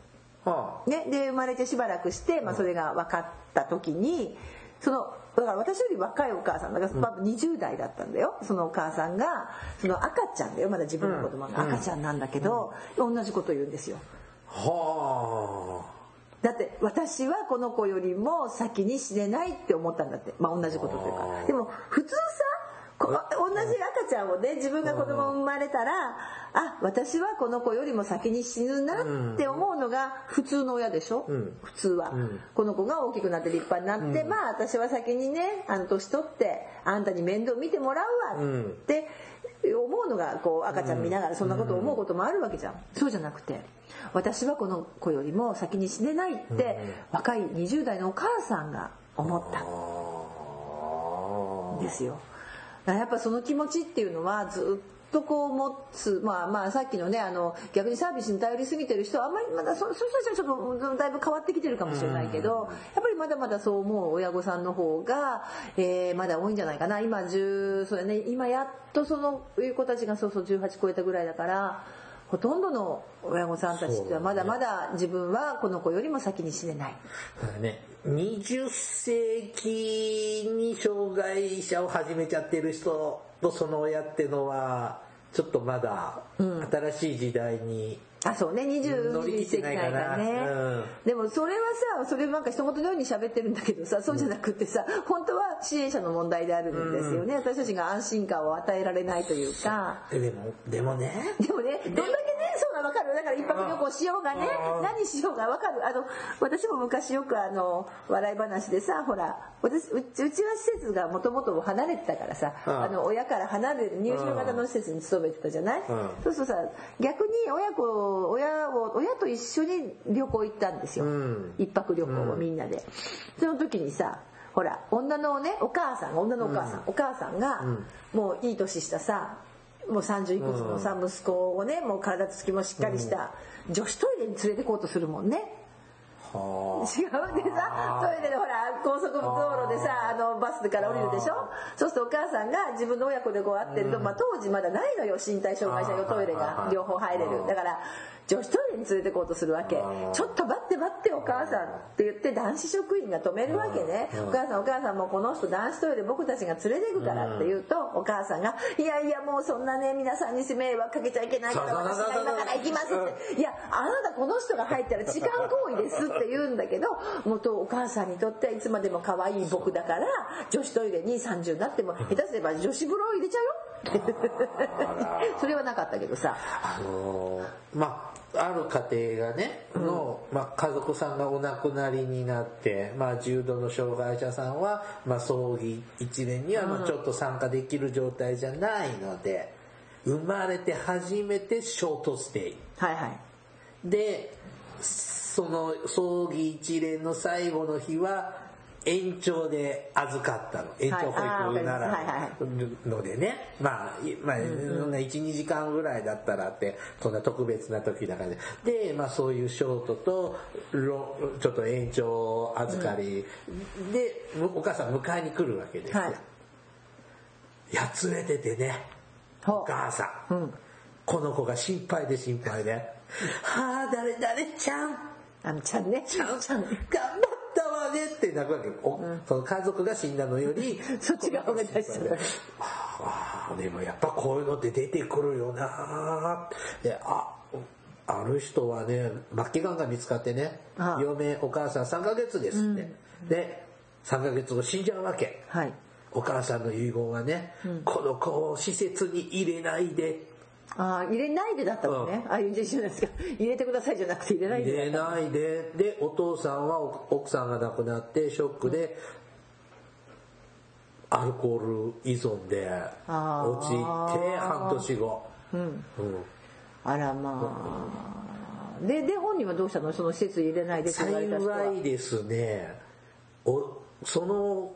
[SPEAKER 3] は
[SPEAKER 2] ね、で生まれてしばらくして、まあ、それが分かった時にそのだから私より若いお母さんだから、まあ、20代だったんだよ。そのお母さんがその赤ちゃんだよ。まだ自分の子供が。赤ちゃんなんだけど、同じこと言うんですよ。
[SPEAKER 3] は
[SPEAKER 2] だって私はこの子よりも先に死ねないって思ったんだって。まあ同じことというか。でも普通さこ同じ赤ちゃんをね自分が子供生まれたらあ私はこの子よりも先に死ぬなって思うのが普通の親でしょ、
[SPEAKER 3] ん。
[SPEAKER 2] 普通は、この子が大きくなって立派になって、まあ私は先にねあの年取ってあんたに面倒見てもらうわって思うのがこう赤ちゃん見ながらそんなこと思うこともあるわけじゃん、そうじゃなくて私はこの子よりも先に死ねないって若い20代のお母さんが思ったんですよ。やっぱその気持ちっていうのはずっとこう持つまあまあさっきのねあの逆にサービスに頼りすぎてる人はあんまりまだそそういう人たちはちょっとだいぶ変わってきてるかもしれないけどやっぱりまだまだそう思う親御さんの方が、えーまだ多いんじゃないかな。今10そうやね今やっとそのいう子たちがそうそう18超えたぐらいだからほとんどの親御さんたちってはまだまだ自分はこの子よりも先に死ねない。
[SPEAKER 3] ね、20世紀に障害者を始めちゃってる人とその親ってのは、ちょっとまだ新しい時代に、
[SPEAKER 2] あそうね。
[SPEAKER 3] 乗り
[SPEAKER 2] 20世紀
[SPEAKER 3] 切ってないかな
[SPEAKER 2] ないからね、
[SPEAKER 3] うん。
[SPEAKER 2] でもそれはさそれなんか一言のように喋ってるんだけどさそうじゃなくってさ本当は支援者の問題であるんですよね、私たちが安心感を与えられないというか。
[SPEAKER 3] でも、でもね、
[SPEAKER 2] でもねどんだけねそうなの分かる。だから一泊旅行しようがね何しようが分かる。あの私も昔よくあの笑い話でさほら私うちは施設がもともと離れてたからさ
[SPEAKER 3] うん。
[SPEAKER 2] あの親から離れる入所型の施設に勤めてたじゃない？
[SPEAKER 3] うん。
[SPEAKER 2] そうするとさ逆に親子親を親と一緒に旅行行ったんですよ、
[SPEAKER 3] うん。
[SPEAKER 2] 一泊旅行をみんなで、その時にさほら女のねお母さん女のお母さん、お母さんが、もういい年したさもう30いくつのさ、息子をねもう体つきもしっかりした、女子トイレに連れてこうとするもんね。
[SPEAKER 3] は
[SPEAKER 2] 違うでさトイレでほら高速道路でさあ。のバスから降りるでしょ？そうするとお母さんが自分の親子でこう会ってると、まあ、当時まだないのよ。身体障害者用トイレが。両方入れる。だから女子トイレに連れてこうとするわけ。ちょっと待って待ってお母さんって言って男子職員が止めるわけね。お母さんお母さんもうこの人男子トイレ僕たちが連れてくからって言うとお母さんがいやいやもうそんなね皆さんに迷惑かけちゃいけないから私が今から行きますって。いやあなたこの人が入ったら痴漢行為ですって言うんだけど元お母さんにとってはいつまでも可愛い僕だから女子トイレに30になっても下手すれば女子風呂入れちゃうよ それはなかったけどさ。
[SPEAKER 3] あのーまあある家庭がね、の、まあ、家族さんがお亡くなりになって、まあ、重度の障害者さんは、まあ、葬儀一年にはまあちょっと参加できる状態じゃないので、生まれて初めてショートステイ。
[SPEAKER 2] はいはい。
[SPEAKER 3] で、その葬儀一連の最後の日は、延長で預かったの。延長保育なら。のでね。まあ、いまあ、そんな1、2時間ぐらいだったらって、そんな特別な時だからで。で、まあそういうショートと、ロちょっと延長預かり、で、お母さん迎えに来るわけですよ。
[SPEAKER 2] はい。
[SPEAKER 3] やつれててね、お母さん。
[SPEAKER 2] うん。
[SPEAKER 3] この子が心配で心配で。はあ、誰誰ちゃん。
[SPEAKER 2] あのちゃんね。ちゃん。ちゃん。
[SPEAKER 3] 頑張って泣くわけ。おその家族が死んだのより、
[SPEAKER 2] そっちが方が大事だ
[SPEAKER 3] ああ、でもやっぱこういうのって出てくるよなで、あ、ある人はね、末期がんが見つかってね、嫁、お母さん3ヶ月ですって。で、3ヶ月後死んじゃうわけ。
[SPEAKER 2] はい
[SPEAKER 3] お母さんの遺言はね、この子を施設に入れないで。
[SPEAKER 2] ああ入れないでだったもん。ねああいう字じゃないですか。入れてくださいじゃなくて入れない
[SPEAKER 3] 入
[SPEAKER 2] で
[SPEAKER 3] れないで。でお父さんはお奥さんが亡くなってショックでアルコール依存で落ちて半年後、
[SPEAKER 2] うん。
[SPEAKER 3] うん。
[SPEAKER 2] あらまあ。でで本人はどうしたの？その施設入れないでって言われた人は。
[SPEAKER 3] 幸いですね。おその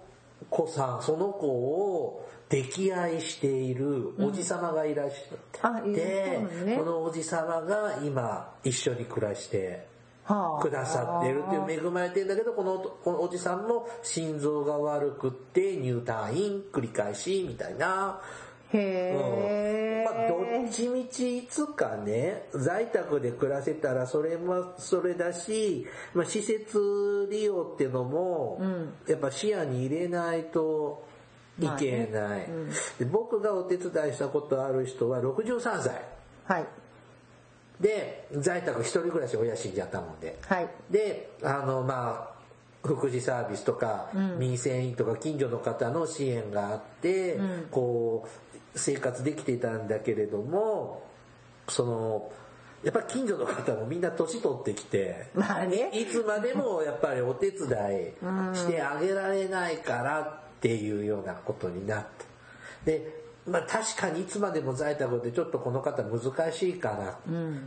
[SPEAKER 3] 子さんその子を溺愛しているおじさまがいらっしゃって、
[SPEAKER 2] うなのね。
[SPEAKER 3] そのおじさまが今一緒に暮らして
[SPEAKER 2] はあ。
[SPEAKER 3] くださってるっていう恵まれてるんだけどこのこのおじさんも心臓が悪くって入退院繰り返しみたいな。
[SPEAKER 2] へ
[SPEAKER 3] まあ、どっちみちいつかね、在宅で暮らせたらそれもそれだし、まあ、施設利用っていうのも、やっぱ視野に入れないといけない、で。僕がお手伝いしたことある人は63歳。
[SPEAKER 2] はい。
[SPEAKER 3] で、在宅一人暮らし親死んじゃったもんで。
[SPEAKER 2] はい。
[SPEAKER 3] で、あの、まあ、福祉サービスとか、民生委員とか近所の方の支援があって、こう、生活できていたんだけれども、その、やっぱり近所の方もみんな年取ってきて、
[SPEAKER 2] まあね。
[SPEAKER 3] いつまでもやっぱりお手伝いしてあげられないからっていうようなことになった。で、まあ確かにいつまでも在宅でちょっとこの方難しいかな。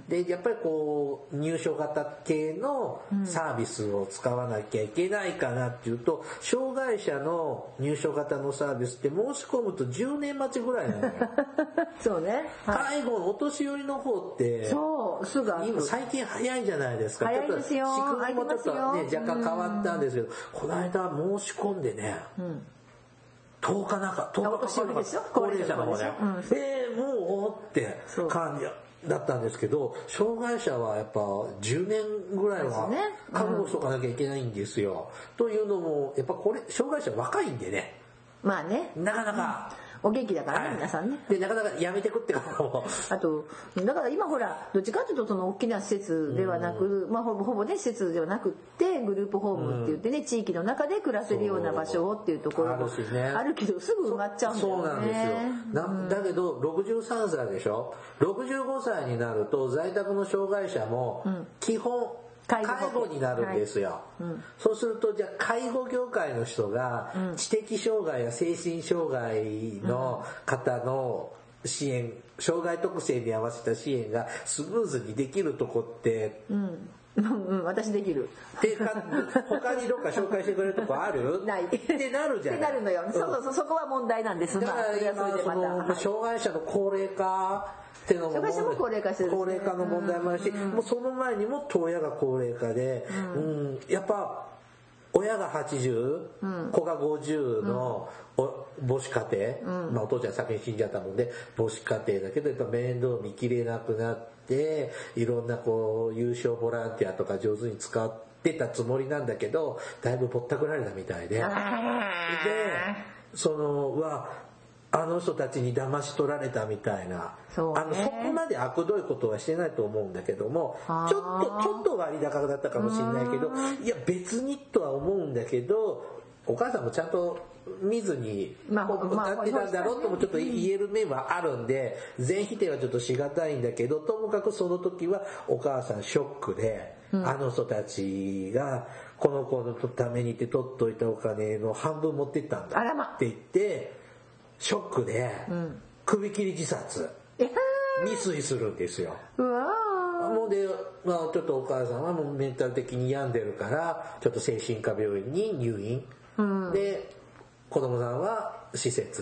[SPEAKER 3] で、やっぱりこう入所型系のサービスを使わなきゃいけないかなっていうと、障害者の入所型のサービスって申し込むと10年待ちぐらいなのよ。
[SPEAKER 2] そうね。はい。
[SPEAKER 3] 介護のお年寄りの方って、
[SPEAKER 2] そう、すぐ。
[SPEAKER 3] 今最近早いじゃないですか。
[SPEAKER 2] 早いですよ
[SPEAKER 3] 仕組みもちょっとね、若干変わったんですけど、この間申し込んでね、10日なんか、10日かかる
[SPEAKER 2] お年寄りでしょ
[SPEAKER 3] 高齢者の方ね。
[SPEAKER 2] 高齢者。
[SPEAKER 3] えー、もうって感じだったんですけど、障害者はやっぱ10年ぐらいは覚悟しとかなきゃいけないんですよ。というのも、やっぱこれ、障害者若いんでね、
[SPEAKER 2] まあね。
[SPEAKER 3] なかなか、
[SPEAKER 2] お元気だからね、
[SPEAKER 3] はい
[SPEAKER 2] 皆さんね。
[SPEAKER 3] で、なかなかやめてくってことも、
[SPEAKER 2] あと、だから今ほら、どっちかというとその大きな施設ではなく、まあほぼほぼね、施設ではなくって、グループホームって言ってね、地域の中で暮らせるような場所をっていうところも
[SPEAKER 3] ある
[SPEAKER 2] けど、すぐ埋まっちゃうんだよね。
[SPEAKER 3] そうなんですよ。なだけど、63歳でしょ ?65 歳になると在宅の障害者も、基本、介
[SPEAKER 2] 介護
[SPEAKER 3] 護になるんですよ。そうすると、じゃあ介護業界の人が、知的障害や精神障害の方の支援、障害特性に合わせた支援がスムーズにできるとこって、
[SPEAKER 2] うん、うん、私できる。
[SPEAKER 3] でか他にどっか紹介してくれるとこある？
[SPEAKER 2] ない。
[SPEAKER 3] ってなるじゃない。
[SPEAKER 2] ってなるのよ。
[SPEAKER 3] うん。
[SPEAKER 2] そうそうそう、そこは問題なんです。
[SPEAKER 3] だから今そ。の
[SPEAKER 2] はい
[SPEAKER 3] 障害者の高齢化っていうのも
[SPEAKER 2] 障害者も高齢化してるね
[SPEAKER 3] 高齢化の問題もあるし、もうその前にも親が高齢化で、うん。やっぱ親が80、子が50のお母子家庭、まあお父ちゃん先に死んじゃったもんで母子家庭だけどやっぱ面倒見きれなくなっていろんなこう優勝ボランティアとか上手に使ってたつもりなんだけどだいぶぼったくられたみたいで。で、その、は、あの人たちに騙し取られたみたいな、
[SPEAKER 2] そうね。
[SPEAKER 3] あの、そこまで悪どいことはしてないと思うんだけども、ちょっと、ちょっと割高だったかもしれないけど、いや、別にとは思うんだけど、お母さんもちゃんと見ずに、
[SPEAKER 2] まあ
[SPEAKER 3] 歌ってたんだろうともちょっと言える面はあるんで、全否定はちょっとしがたいんだけど、ともかくその時はお母さんショックで、あの人たちが、この子のためにって取っといたお金の半分持ってったんだって言って、ショックで、首切り自殺、未遂するんですよ。もうで、まあちょっとお母さんはもうメンタル的に病んでるから、ちょっと精神科病院に入院。で、子供さんは施設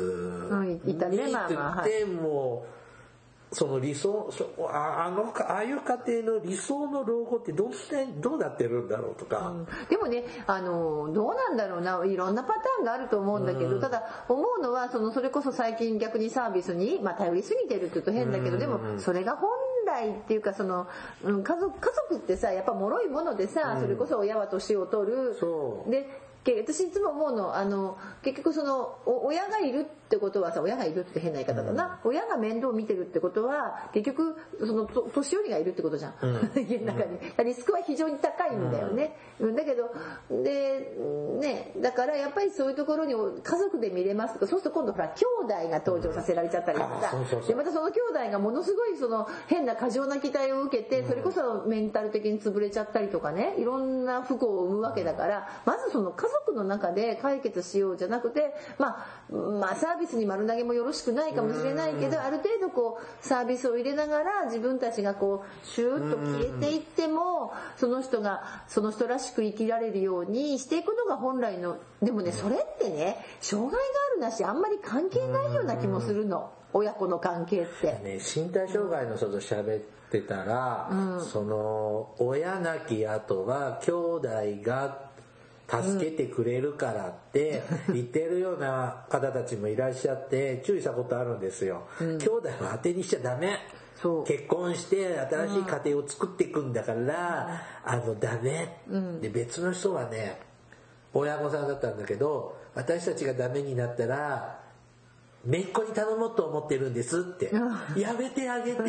[SPEAKER 3] に
[SPEAKER 2] まあまあ
[SPEAKER 3] って言って、もう、その理想、そああの、ああいう家庭の理想の老後ってどんな、どうなってるんだろうとか。
[SPEAKER 2] でもね、あの、どうなんだろうな、いろんなパターンがあると思うんだけど、ただ思うのは、その、それこそ最近逆にサービスに、まあ頼りすぎてるって言うと変だけど、でも、それが本来っていうか、その、うん家族、家族ってさ、やっぱ脆いものでさ、それこそ親は年を取る。で、け私いつも思うの、あの、結局その、親がいるってことはさ、親がいるって変な言い方だな。親が面倒を見てるってことは、結局、その、と年寄りがいるってことじゃん。家の中に。リスクは非常に高いんだよね。うんだけど、で、ね、だからやっぱりそういうところに家族で見れますとか、そうすると今度ほら、兄弟が登場させられちゃったりとかで、またその兄弟がものすごいその変な過剰な期待を受けて、それこそメンタル的に潰れちゃったりとかね、いろんな不幸を生むわけだから、まずその家族の中で解決しようじゃなくて、まあ、まあサービスに丸投げもよろしくないかもしれないけど、ある程度こうサービスを入れながら自分たちがこうシューッと消えていっても、その人がその人らしく生きられるようにしていくのが本来の、でもね、それってね、障害があるなしあんまり関係ないような気もするの。親子の関係って。
[SPEAKER 3] ね、身体障害の人と喋ってたら、その親亡き後は兄弟が助けてくれるからって言ってるような方たちもいらっしゃって注意したことあるんですよ。兄弟は当てにしちゃダメ。結婚して新しい家庭を作っていくんだから、あのダメ、で別の人はね親御さんだったんだけど私たちがダメになったら姪っ子に頼もうと思ってるんですって。やめてあげて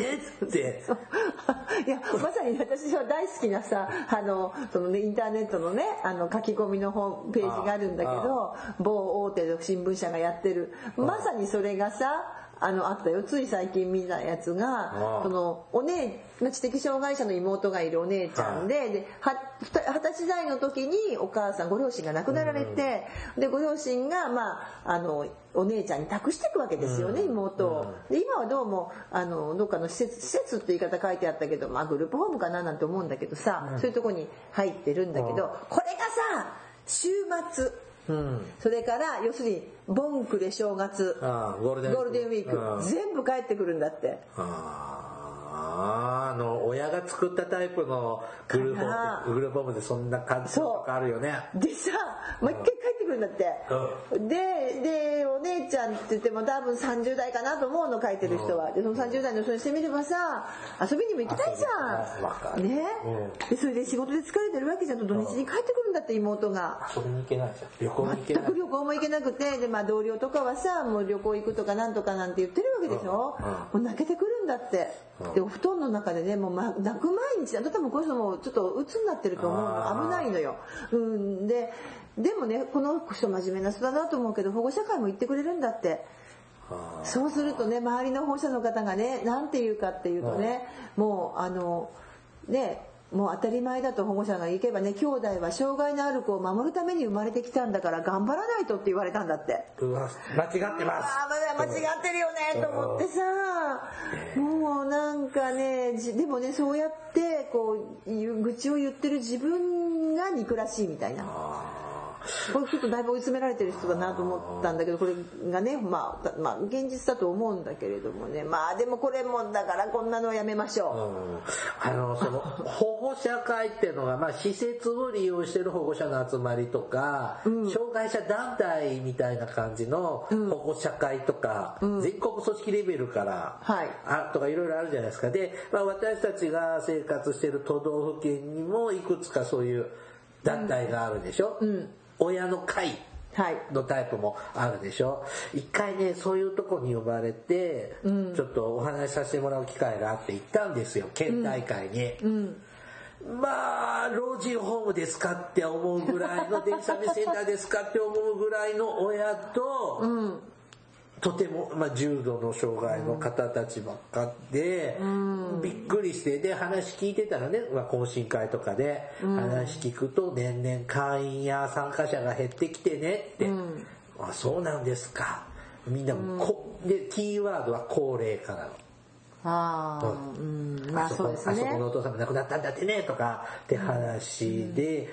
[SPEAKER 3] って。
[SPEAKER 2] いやまさに私は大好きなさあのその、ね、インターネットのねあの書き込みのホームページがあるんだけど某大手の新聞社がやってる。まさにそれがさあのあったよ。つい最近見たやつがそのお姉知的障害者の妹がいるお姉ちゃんででは二十歳代の時にお母さんご両親が亡くなられて、でご両親が、まあ、あのお姉ちゃんに託していくわけですよね、妹を。で今はどうもあのどっかの施設施設って言い方書いてあったけど、まあ、グループホームかななんて思うんだけどさ、そういうとこに入ってるんだけど、これがさ週末
[SPEAKER 3] うん。
[SPEAKER 2] それから要するにボンクで正月
[SPEAKER 3] ゴールデンウィーク。
[SPEAKER 2] 全部帰ってくるんだって。
[SPEAKER 3] あの親が作ったタイプのグループホームグループホームでそんな感じとかあるよね。
[SPEAKER 2] でさもう。一回帰ってくるんだって、ででお姉ちゃんって言っても多分30代かなと思うの書いてる人は。でその30代の人にしてみればさ遊びにも行きたいじゃん。ね、
[SPEAKER 3] うん。
[SPEAKER 2] でそれで仕事で疲れてるわけじゃん。と土日に帰ってくるんだって妹が。
[SPEAKER 3] 遊びに行けないじゃ。ん旅行に行けない
[SPEAKER 2] 全く旅行も行けなくて。で、まあ、同僚とかはさもう旅行行くとかなんとかなんて言ってるわけでしょ、
[SPEAKER 3] うん。うん。
[SPEAKER 2] もう泣けてくるんだって、
[SPEAKER 3] うん。
[SPEAKER 2] でお布団の中でねもう、ま、泣く毎日あと多分この人もちょっと鬱になってると思う。の危ないのよ、うん、ででもねこの人真面目な人だなと思うけど保護者会も行ってくれるんだって。そうするとね周りの保護者の方がね何て言うかっていうとね、もうあのねもう当たり前だと保護者が行けばね兄弟は障害のある子を守るために生まれてきたんだから頑張らないとって言われたんだって。
[SPEAKER 3] うわ間違ってます。
[SPEAKER 2] あ間違ってるよねと思ってさ。もうなんかねじでもねそうやってこう愚痴を言ってる自分が憎らしいみたいな。
[SPEAKER 3] あ
[SPEAKER 2] これちょっとだいぶ追い詰められてる人だなと思ったんだけどこれがねまあ、たまあ現実だと思うんだけれどもね。まあでもこれもだからこんなのはやめまし
[SPEAKER 3] ー
[SPEAKER 2] ょ
[SPEAKER 3] う。ん。あのその 保護者会っていうのが、まあ、施設を利用してる保護者の集まりとか、障害者団体みたいな感じの保護者会とか、全国組織レベルから、
[SPEAKER 2] はい。
[SPEAKER 3] あとかいろいろあるじゃないですか。で、まあ、私たちが生活してる都道府県にもいくつかそういう団体があるでしょ、親の会
[SPEAKER 2] うはい。
[SPEAKER 3] のタイプもあるでしょ？一回ねそういうとこに呼ばれて、ちょっとお話しさせてもらう機会があって行ったんですよ県大会に、まあ老人ホームですかって思うぐらいの電車目センターですかって思うぐらいの親と、とても、まあ、重度の障害の方たちばっかで、びっくりしてで話聞いてたらね、まあ、懇親会とかで話聞くと年々会員や参加者が減ってきてねって、あそうなんですか。みんなもこ、でキーワードは高齢化なの。
[SPEAKER 2] ああうん。まあ
[SPEAKER 3] そこ
[SPEAKER 2] そうです
[SPEAKER 3] あそこの
[SPEAKER 2] ね
[SPEAKER 3] お父さんが亡くなったんだってねとかって話で、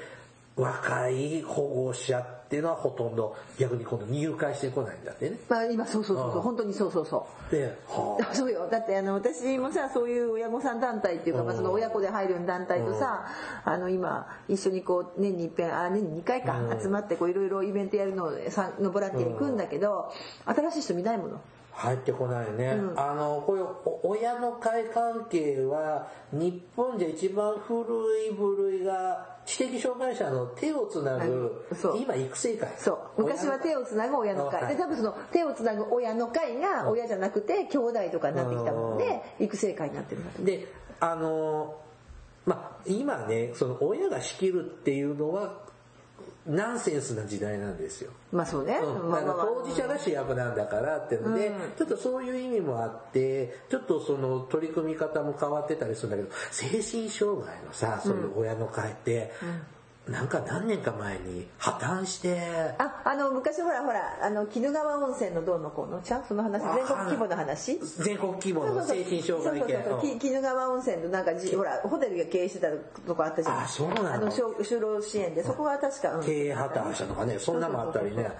[SPEAKER 3] 若い保護者っていうのはほとんど逆に今度入会してこないんだってね。
[SPEAKER 2] まあ今そうそうそうそう。本当にそうそうそう。
[SPEAKER 3] で、は あ
[SPEAKER 2] そうよ。だってあの私もさそういう親御さん団体っていうか、まあ、その親子で入る団体とさ、あの今一緒にこう年に一遍あ年に2回か集まってこういろいろイベントやるのさのボランティア行くんだけど、新しい人見ないもの。
[SPEAKER 3] 入ってこないね。あの、こういうお親の会関係は、日本じゃ一番古い部類が、知的障害者の手をつなぐ今育成会。
[SPEAKER 2] そう。昔は手をつなぐ親の会、
[SPEAKER 3] はい
[SPEAKER 2] で多分その手をつなぐ親の会が親じゃなくて兄弟とかになってきたもんで育成会になってるんだと
[SPEAKER 3] で、あの、まあ、今ね、その親が仕切るっていうのは、ナンセンスな時代なんですよ。
[SPEAKER 2] まあそうね、
[SPEAKER 3] うん、当事者が主役なんだからっていうので、ちょっとそういう意味もあってちょっとその取り組み方も変わってたりするんだけど精神障害のさそういう親の会って、なんか何年か前に破綻して。
[SPEAKER 2] ああの昔ほらほらあの鬼怒川温泉のどうのこうのちゃん？その話全国規模の話？
[SPEAKER 3] 全国規模の精神障害系
[SPEAKER 2] そうそうそう
[SPEAKER 3] うん。
[SPEAKER 2] き鬼怒川温泉のなんかじほらホテルが経営してたとこあったじゃない？
[SPEAKER 3] あそうなの？
[SPEAKER 2] あの就就労支援でそこは確か、うん。
[SPEAKER 3] 経営破綻したとかね？そんなのもあったりね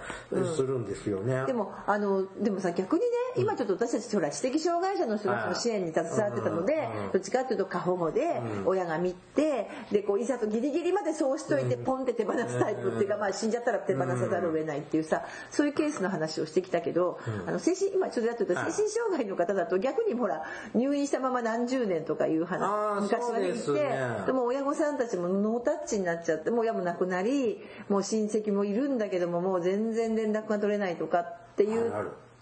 [SPEAKER 3] するんですよね。
[SPEAKER 2] でもあのでもさ逆にね今ちょっと私たちほら知的障害者の人たちの支援に携わってたのでどっちかっていうと過保護で親が見てでこういざとギリギリまでそうしとといてポンって手放すタイプっていうか、まあ、死んじゃったら手放さざるを得ないっていうさそういうケースの話をしてきたけど、あの精神今ちょっとやってると精神障害の方だと逆にほら入院したまま何十年とかいう
[SPEAKER 3] あ
[SPEAKER 2] 話
[SPEAKER 3] ー
[SPEAKER 2] 昔はねいて
[SPEAKER 3] で
[SPEAKER 2] も親御さんたちもノータッチになっちゃってもう親も亡くなりもう親戚もいるんだけどももう全然連絡が取れないとかっていう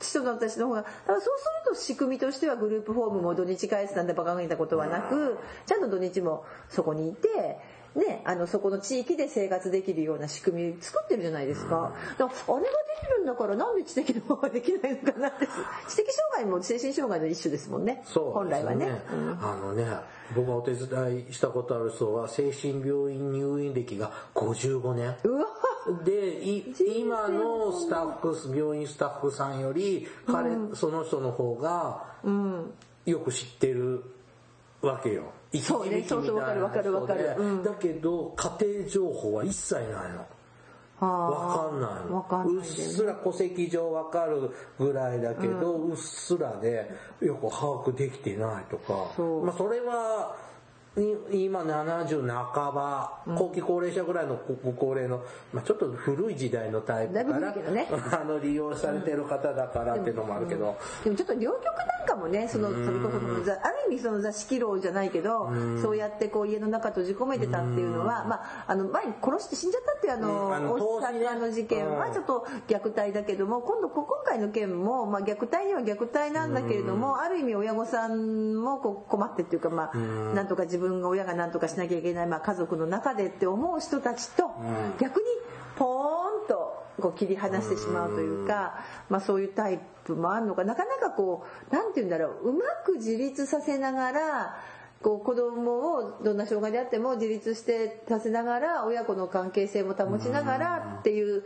[SPEAKER 2] 人の私の方がだからそうすると仕組みとしてはグループホームも土日返すなんてバカげたことはなくちゃんと土日もそこにいて。ね、あのそこの地域で生活できるような仕組み作ってるじゃないですか。だからあれができるんだからなんで知的の方ができないのかなって知的障害も精神障害の一種ですもんね
[SPEAKER 3] そう
[SPEAKER 2] 本来はね。うん
[SPEAKER 3] あのね、僕がお手伝いしたことある人は精神病院入院歴が55年。
[SPEAKER 2] うわ
[SPEAKER 3] で、い今のスタッフ、病院スタッフさんより、彼、その人の方が、よく知ってるわけよ。生き
[SPEAKER 2] そうねそうそうわかるわかるわかるうん
[SPEAKER 3] だけど、家庭情報は一切ないの。わかんないの。
[SPEAKER 2] わかんないう
[SPEAKER 3] っすら戸籍上わかるぐらいだけど、うっすらでよく把握できてないとか。まあそれは、い今70半ば、後期高齢者ぐらいのご高齢の、まあちょっと古い時代のタイプから、
[SPEAKER 2] ね。
[SPEAKER 3] あの利用されてる方だからっていうのもあるけど、
[SPEAKER 2] でもちょっと両極なんかもねそのそれこそある意味その座敷牢じゃないけどそうやってこう家の中閉じ込めてたっていうのはまああの前に殺して死んじゃったっていうあの
[SPEAKER 3] うん。あの
[SPEAKER 2] 大阪の事件は
[SPEAKER 3] うん。
[SPEAKER 2] ちょっと虐待だけども今度こ今回の件もまあ虐待には虐待なんだけれどもある意味親御さんもこう困ってっていうかまあなんとか自分が親がなんとかしなきゃいけないまあ家族の中でって思う人たちと逆にポーンとこう切り離してしまうというか、まあ、そういうタイプもあるのか。なかなかこうなんて言うんだろう。うまく自立させながらこう子供をどんな障害であっても自立してさせながら親子の関係性も保ちながらっていう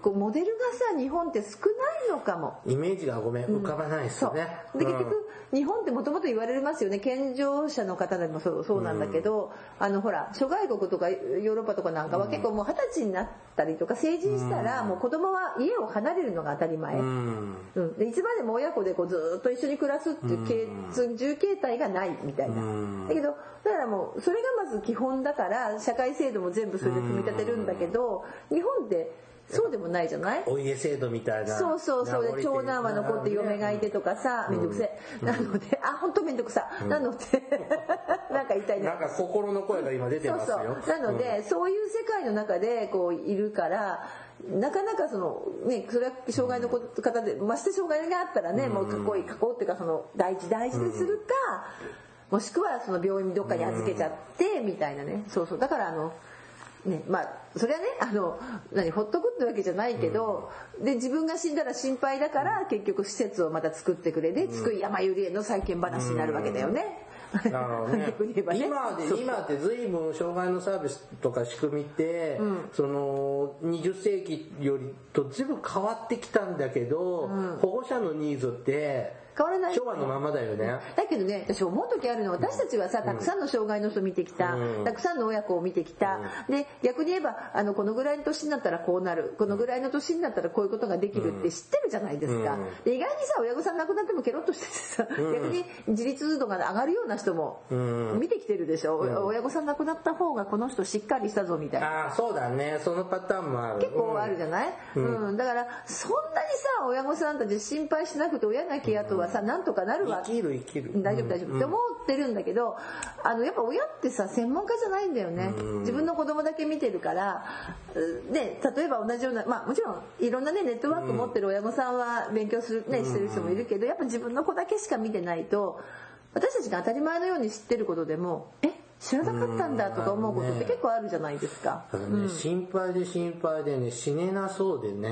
[SPEAKER 2] こうモデルがさ日本って少ないのかも。
[SPEAKER 3] イメージがごめん、浮かばないです
[SPEAKER 2] そう。
[SPEAKER 3] よね。うん。
[SPEAKER 2] で結局日本ってもともと言われますよね。健常者の方でもそうそうなんだけど、あのほら諸外国とかヨーロッパとかなんかは結構もう二十歳になったりとか成人したらもう子供は家を離れるのが当たり前、
[SPEAKER 3] うん。
[SPEAKER 2] うん、でいつまでも親子でこうずーっと一緒に暮らすっていう形重形態がないみたいな、
[SPEAKER 3] うん。
[SPEAKER 2] だけどだからもうそれがまず基本だから社会制度も全部それで組み立てるんだけど日本ってそうでもないじゃない？
[SPEAKER 3] お家制度みたいな。
[SPEAKER 2] そうそうそう。長男は残って嫁がいてとかさめんどくせえ。なのであ本当めんどくさ。なので なんか言いたいね
[SPEAKER 3] なんか心の声が今出て
[SPEAKER 2] そう
[SPEAKER 3] ますよ。
[SPEAKER 2] そうなので、そういう世界の中でこういるからなかなかそのねそれは障害の方でまして障害があったらねもう囲い囲うっていうかその大事大事にするか、もしくはその病院にどっかに預けちゃってみたいなね。そうそう。だからあのねまあそれはねあの何ほっとくってわけじゃないけど、で自分が死んだら心配だから結局施設をまた作ってくれで津久井やまゆり園の再建話になるわけだよね。
[SPEAKER 3] なるほど 今で今って随分障害のサービスとか仕組みって、その20世紀よりと随分変わってきたんだけど、保護者のニーズって
[SPEAKER 2] 変わらない。
[SPEAKER 3] 昭和のままだよね。
[SPEAKER 2] だけどね私思う時あるのは私たちはさたくさんの障害の人見てきた、
[SPEAKER 3] うん。
[SPEAKER 2] たくさんの親子を見てきた、で逆に言えばあのこのぐらいの年になったらこうなる。このぐらいの年になったらこういうことができるって知ってるじゃないですか、
[SPEAKER 3] うん。
[SPEAKER 2] で意外にさ親御さん亡くなってもケロッとしててさ、逆に自立度が上がるような人も
[SPEAKER 3] うん。
[SPEAKER 2] 見てきてるでしょ、親御さん亡くなった方がこの人しっかりしたぞみたいな。
[SPEAKER 3] ああそうだね。そのパターンもある。
[SPEAKER 2] 結構あるじゃない、うん。だからそんなにさ親御さんたち心配しなくて親なき後はさなんとかなる。わ
[SPEAKER 3] 生きる生きる。
[SPEAKER 2] 大丈夫大丈夫。って思ってるんだけどあのやっぱ親ってさ専門家じゃないんだよね。自分の子供だけ見てるからうね例えば同じようなまあもちろんいろんなねネットワーク持ってる親御さんは勉強するねしてる人もいるけどやっぱ自分の子だけしか見てないと私たちが当たり前のように知ってることでもえ？知らなかったんだとか思うことって結構あるじゃないですか。
[SPEAKER 3] ただね、心配で心配でね死ねなそうでね、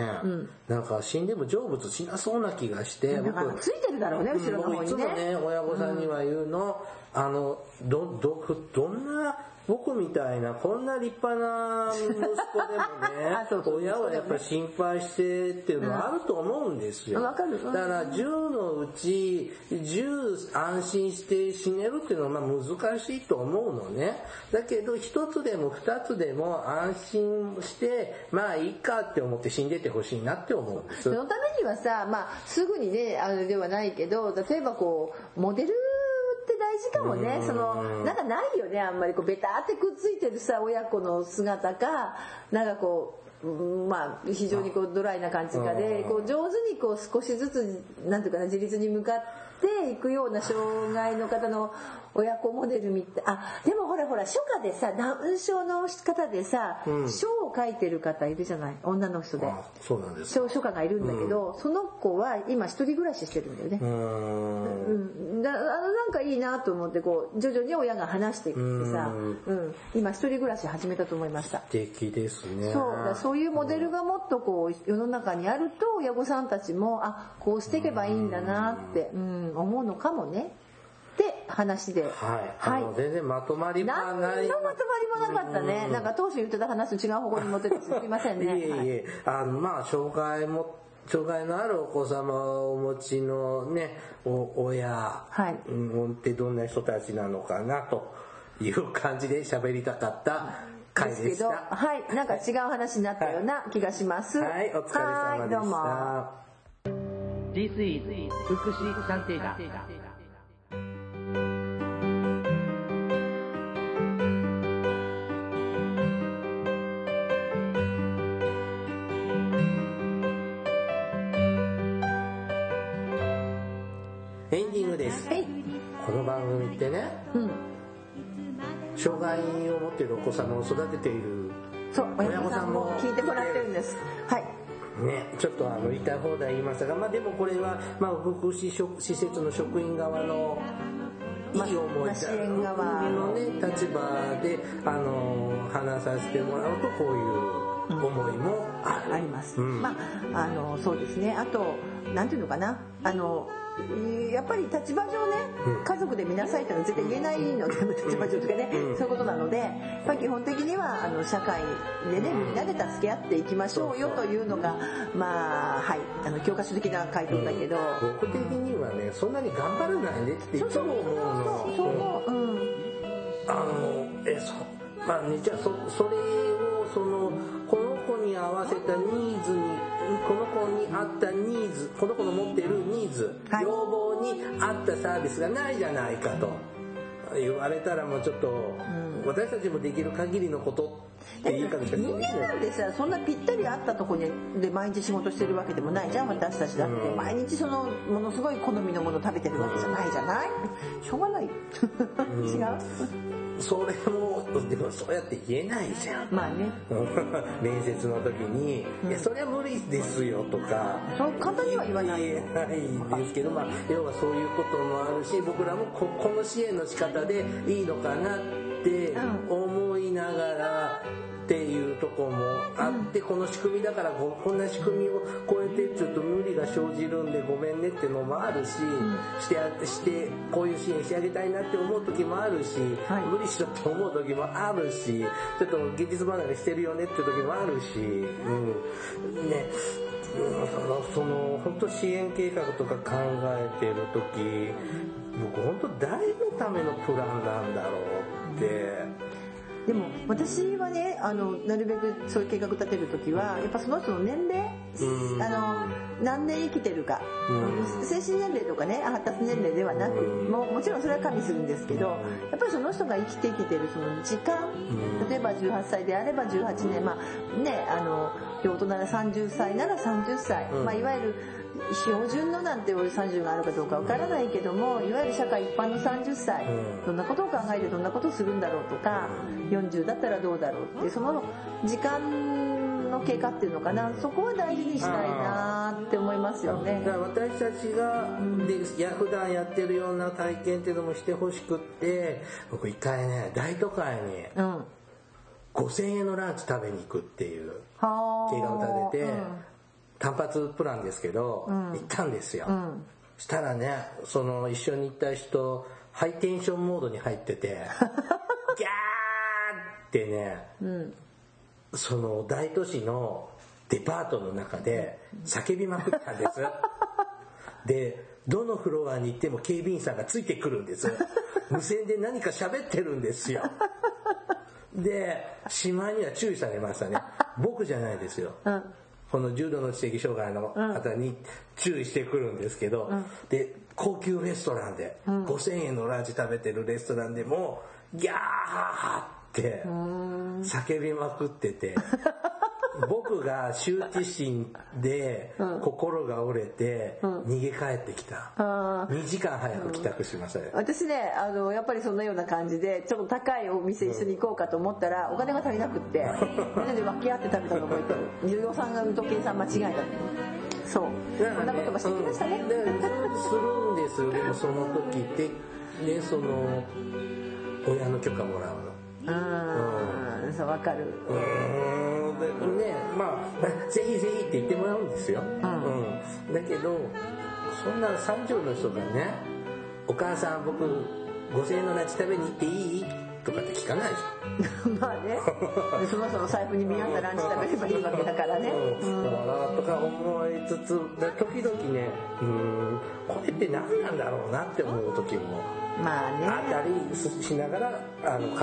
[SPEAKER 3] なんか死んでも成仏しなそうな気がして
[SPEAKER 2] だからついてるだろうね後ろの方
[SPEAKER 3] 僕いつも
[SPEAKER 2] にね。
[SPEAKER 3] ね親御さんには言うの、あのどどどんな僕みたいなこんな立派な息子でもね 親はやっぱり心配してっていうのはあると思うんですよ、
[SPEAKER 2] うん。わかる。うん。
[SPEAKER 3] だから10のうち10安心して死ねるっていうのはまあ難しいと思うのね。だけど一つでも二つでも安心してまあいいかって思って死んでてほしいなって思うんです。
[SPEAKER 2] そのためにはさ、まあ、すぐにねあれではないけど例えばこうモデル大事かもね。そのなんかないよね。あんまりこうベタってくっついてるさ親子の姿かなんかこううんまあ非常にこうドライな感じかでこう上手にこう少しずつなんていうかな自立に向かっていくような障害の方の親子モデルみたい。あでもほらほら書家でさダウン症の方でさ書を書いてる方いるじゃない？女の人で。
[SPEAKER 3] あそうなんです。
[SPEAKER 2] 書書家がいるんだけどその子は今一人暮らししてるんだよね。
[SPEAKER 3] うーん。
[SPEAKER 2] うん、だあのなんかいいなと思ってこう徐々に親が話していってさ、うん、今一人暮らし始めたと思いました。
[SPEAKER 3] 素敵ですね。
[SPEAKER 2] そう。そういうモデルがもっとこう世の中にあると親御さんたちもあこうしていけばいいんだなって、うん、思うのかもね話で、
[SPEAKER 3] はい、
[SPEAKER 2] はい。
[SPEAKER 3] 全然まとまりが
[SPEAKER 2] 何の
[SPEAKER 3] ない
[SPEAKER 2] まとまりもなかったね。なんか当初言ってた話と違う方向に持ってってすみませんね。
[SPEAKER 3] いえいえ、あのまあ障害も障害のあるお子様をお持ちのねお親、
[SPEAKER 2] はい。
[SPEAKER 3] うんってどんな人たちなのかなという感じで喋りたかった回
[SPEAKER 2] で
[SPEAKER 3] した。
[SPEAKER 2] けど、はい、なんか違う話になったような気がします。
[SPEAKER 3] はい、お疲れ様でした。
[SPEAKER 2] はいどうも。
[SPEAKER 1] This is 福祉探偵団
[SPEAKER 3] エンディングです。
[SPEAKER 2] はい、
[SPEAKER 3] この番組ってね、
[SPEAKER 2] うん、
[SPEAKER 3] 障害を持っているお子様を育てている
[SPEAKER 2] 親御さんも聞いてもらってるんです。はい。
[SPEAKER 3] ね、ちょっとあの言いたい放題言いましたが、まあ、でもこれは、まあ、福祉職施設の職員側のいい思い
[SPEAKER 2] まあ支援側
[SPEAKER 3] の、ね、立場であの話させてもらうとこういう思いもある。
[SPEAKER 2] あります。
[SPEAKER 3] うん
[SPEAKER 2] まあ、あの、そうですね。あと、なんていうのかな。あの、やっぱり立場上ね、家族で見なさいってのは絶対言えないので、立場上とかね、そういうことなので、やっぱり基本的には、あの、社会でね、みんなで助け合っていきましょうよというのが、まあ、はい、あの、教科書的な回答だけど、
[SPEAKER 3] 僕的にはねそんなに頑張らないでっていつも思うの。
[SPEAKER 2] そう思う。うん。
[SPEAKER 3] あのえそまあねじゃあそそれをそのこの子に合わせたニーズにこの子に合ったニーズこの子の持っているニーズ、
[SPEAKER 2] はい。
[SPEAKER 3] 要望に合ったサービスがないじゃないかと。言われたらもうちょっと、私たちもできる限りのことって言い方しか
[SPEAKER 2] 人間なんてさそんなぴったり合ったとこにで毎日仕事してるわけでもないじゃん私たちだって、毎日そのものすごい好みのもの食べてるわけじゃないじゃない？しょうがない。違う？
[SPEAKER 3] それもでもそうやって言えないじゃん。
[SPEAKER 2] まあね。
[SPEAKER 3] 面接の時に「いやそれは無理ですよ」とか。
[SPEAKER 2] そう簡単には言わない。
[SPEAKER 3] 言えないですけど、まあ、要はそういうこともあるし僕らもここの支援の仕方でいいのかなって思いながらっていうところもあって、この仕組みだからここんな仕組みを超えてちょっと無理が生じるんでごめんねっていうのもあるし、してあしてこういう支援してあげたいなって思う時もあるし、
[SPEAKER 2] はい。
[SPEAKER 3] 無理しろって思う時もあるしちょっと現実離れしてるよねって時もあるし、うん、ね。その本当支援計画とか考えてる時僕本当誰のためのプランなんだろうって。
[SPEAKER 2] でも私はねあのなるべくそういう計画立てる時はやっぱその人の年齢
[SPEAKER 3] うん。
[SPEAKER 2] あの何年生きてるか、精神年齢とかね発達年齢ではなくももちろんそれは加味するんですけどやっぱりその人が生きてきてるその時間例えば18歳であれば18年まあねあの大人なら30歳なら30歳、まあ、いわゆる標準のなんて俺30があるかどうかわからないけどもいわゆる社会一般の30歳
[SPEAKER 3] うん。
[SPEAKER 2] どんなことを考えてどんなことをするんだろうとか40だったらどうだろうってその時間の経過っていうのかな。そこは大事にしたいなって思いますよね。
[SPEAKER 3] だから私たちがでや普段やってるような体験っていうのもしてほしくって僕一回ね大都会に
[SPEAKER 2] うん。
[SPEAKER 3] 5000円のランチ食べに行くっていう
[SPEAKER 2] はあ
[SPEAKER 3] 計画を立てて、単発プランですけど、行ったんですよ、
[SPEAKER 2] ん。
[SPEAKER 3] したらねその一緒に行った人ハイテンションモードに入ってて ギャーってね、その大都市のデパートの中で叫びまくったんです。でどのフロアに行っても警備員さんがついてくるんです。無線で何か喋ってるんですよ。でしまいには注意されましたね。僕じゃないですよ。
[SPEAKER 2] うん
[SPEAKER 3] この重度の知的障害の方に注意してくるんですけど、で、高級レストランで、5000円のランチ食べてるレストランでも、ギャーって叫びまくってて、僕が羞恥心で心が折れて逃げ帰ってきた。2時間早く帰宅しましたね。
[SPEAKER 2] 私ねあのやっぱりそんなような感じでちょっと高いお店一緒に行こうかと思ったらお金が足りなくってみんなで分け合って食べたの覚えてる。予算が時計さん間違えたそう。そんなこともしてきましたね、
[SPEAKER 3] で、するんですよ。でもその時って、ね、その、親の許可もらうの。
[SPEAKER 2] うん。そう分かる。
[SPEAKER 3] うーん。でねまあ ぜひぜひって言ってもらうんですよ、うん。だけどそんな30の人がね「お母さん僕5000円のランチ食べに行っていい?」とかって聞かないじ
[SPEAKER 2] まあね。そもそも財布に見合ったランチ食べればいいわけだからね、
[SPEAKER 3] ゃん、だからとか思いつつだ時々ねうん。これって何なんだろうなって思う時も
[SPEAKER 2] まあね。
[SPEAKER 3] あったりしながらあの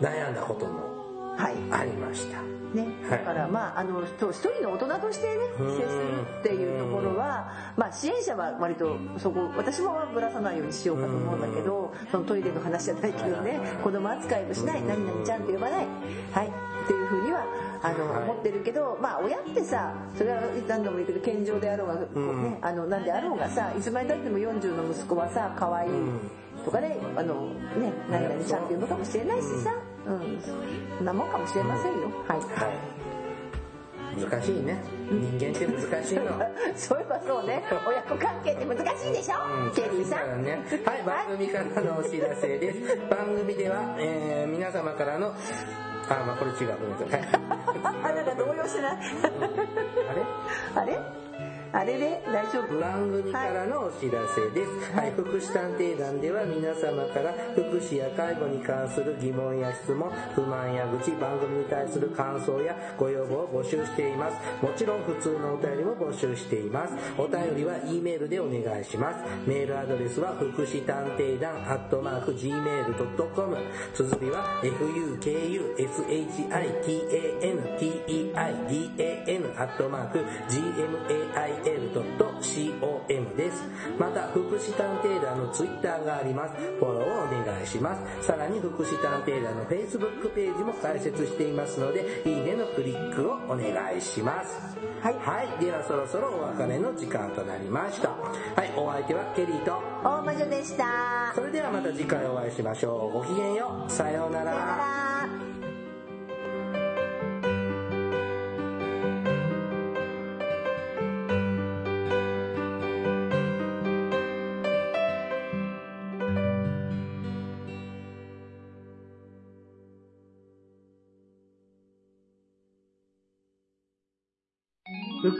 [SPEAKER 3] 悩んだことも
[SPEAKER 2] はい。
[SPEAKER 3] ありました。
[SPEAKER 2] ね、だからまああの一人の大人としてね接するっていうところは、まあ、支援者は割とそこ私もぶらさないようにしようかと思うんだけどそのトイレの話じゃないけどね子供扱いもしない何々ちゃんと呼ばない。はい。っていうふうにはあの、
[SPEAKER 3] はい。
[SPEAKER 2] 思ってるけどまあ親ってさそれは何度も言うけど健常であろうが、こうね、あのなんであろうがさいつまでたっても40の息子はさ可愛いとかねあのね何々ちゃんって呼ぶかもしれないしさ、うん、そんなもんかもしれませんよ。はい。
[SPEAKER 3] はい。難しいね。人間って難しいの。
[SPEAKER 2] そういえばそうね、親子関係って難しいでしょ、ケリーさん。
[SPEAKER 3] ね、はい、番組からのお知らせです。番組では、えー、皆様からの、あ、まあこれ違う。ごめんなさい。は い
[SPEAKER 2] あ、なんか動揺してない？
[SPEAKER 3] あれ？
[SPEAKER 2] あれ？あれで大丈夫？
[SPEAKER 3] 番組からのお知らせです。はい、福祉探偵団では皆様から福祉や介護に関する疑問や質問、不満や愚痴、番組に対する感想やご要望を募集しています。もちろん普通のお便りも募集しています。お便りは E メールでお願いします。メールアドレスは福祉探偵団アットマーク Gmail.com 綴りは fukushitanteidan アットマーク gmail.com です。また、福祉探偵団のツイッターがあります。フォローをお願いします。さらに、福祉探偵団の Facebook ページも開設していますので、いいねのクリックをお願いします。
[SPEAKER 2] はい
[SPEAKER 3] はい。では、そろそろお別れの時間となりました。はい。お相手はケリーと、
[SPEAKER 2] 大魔女でした。
[SPEAKER 3] それではまた次回お会いしましょう。ごきげんよう。さような。ら。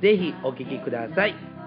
[SPEAKER 1] ぜひお聴きください。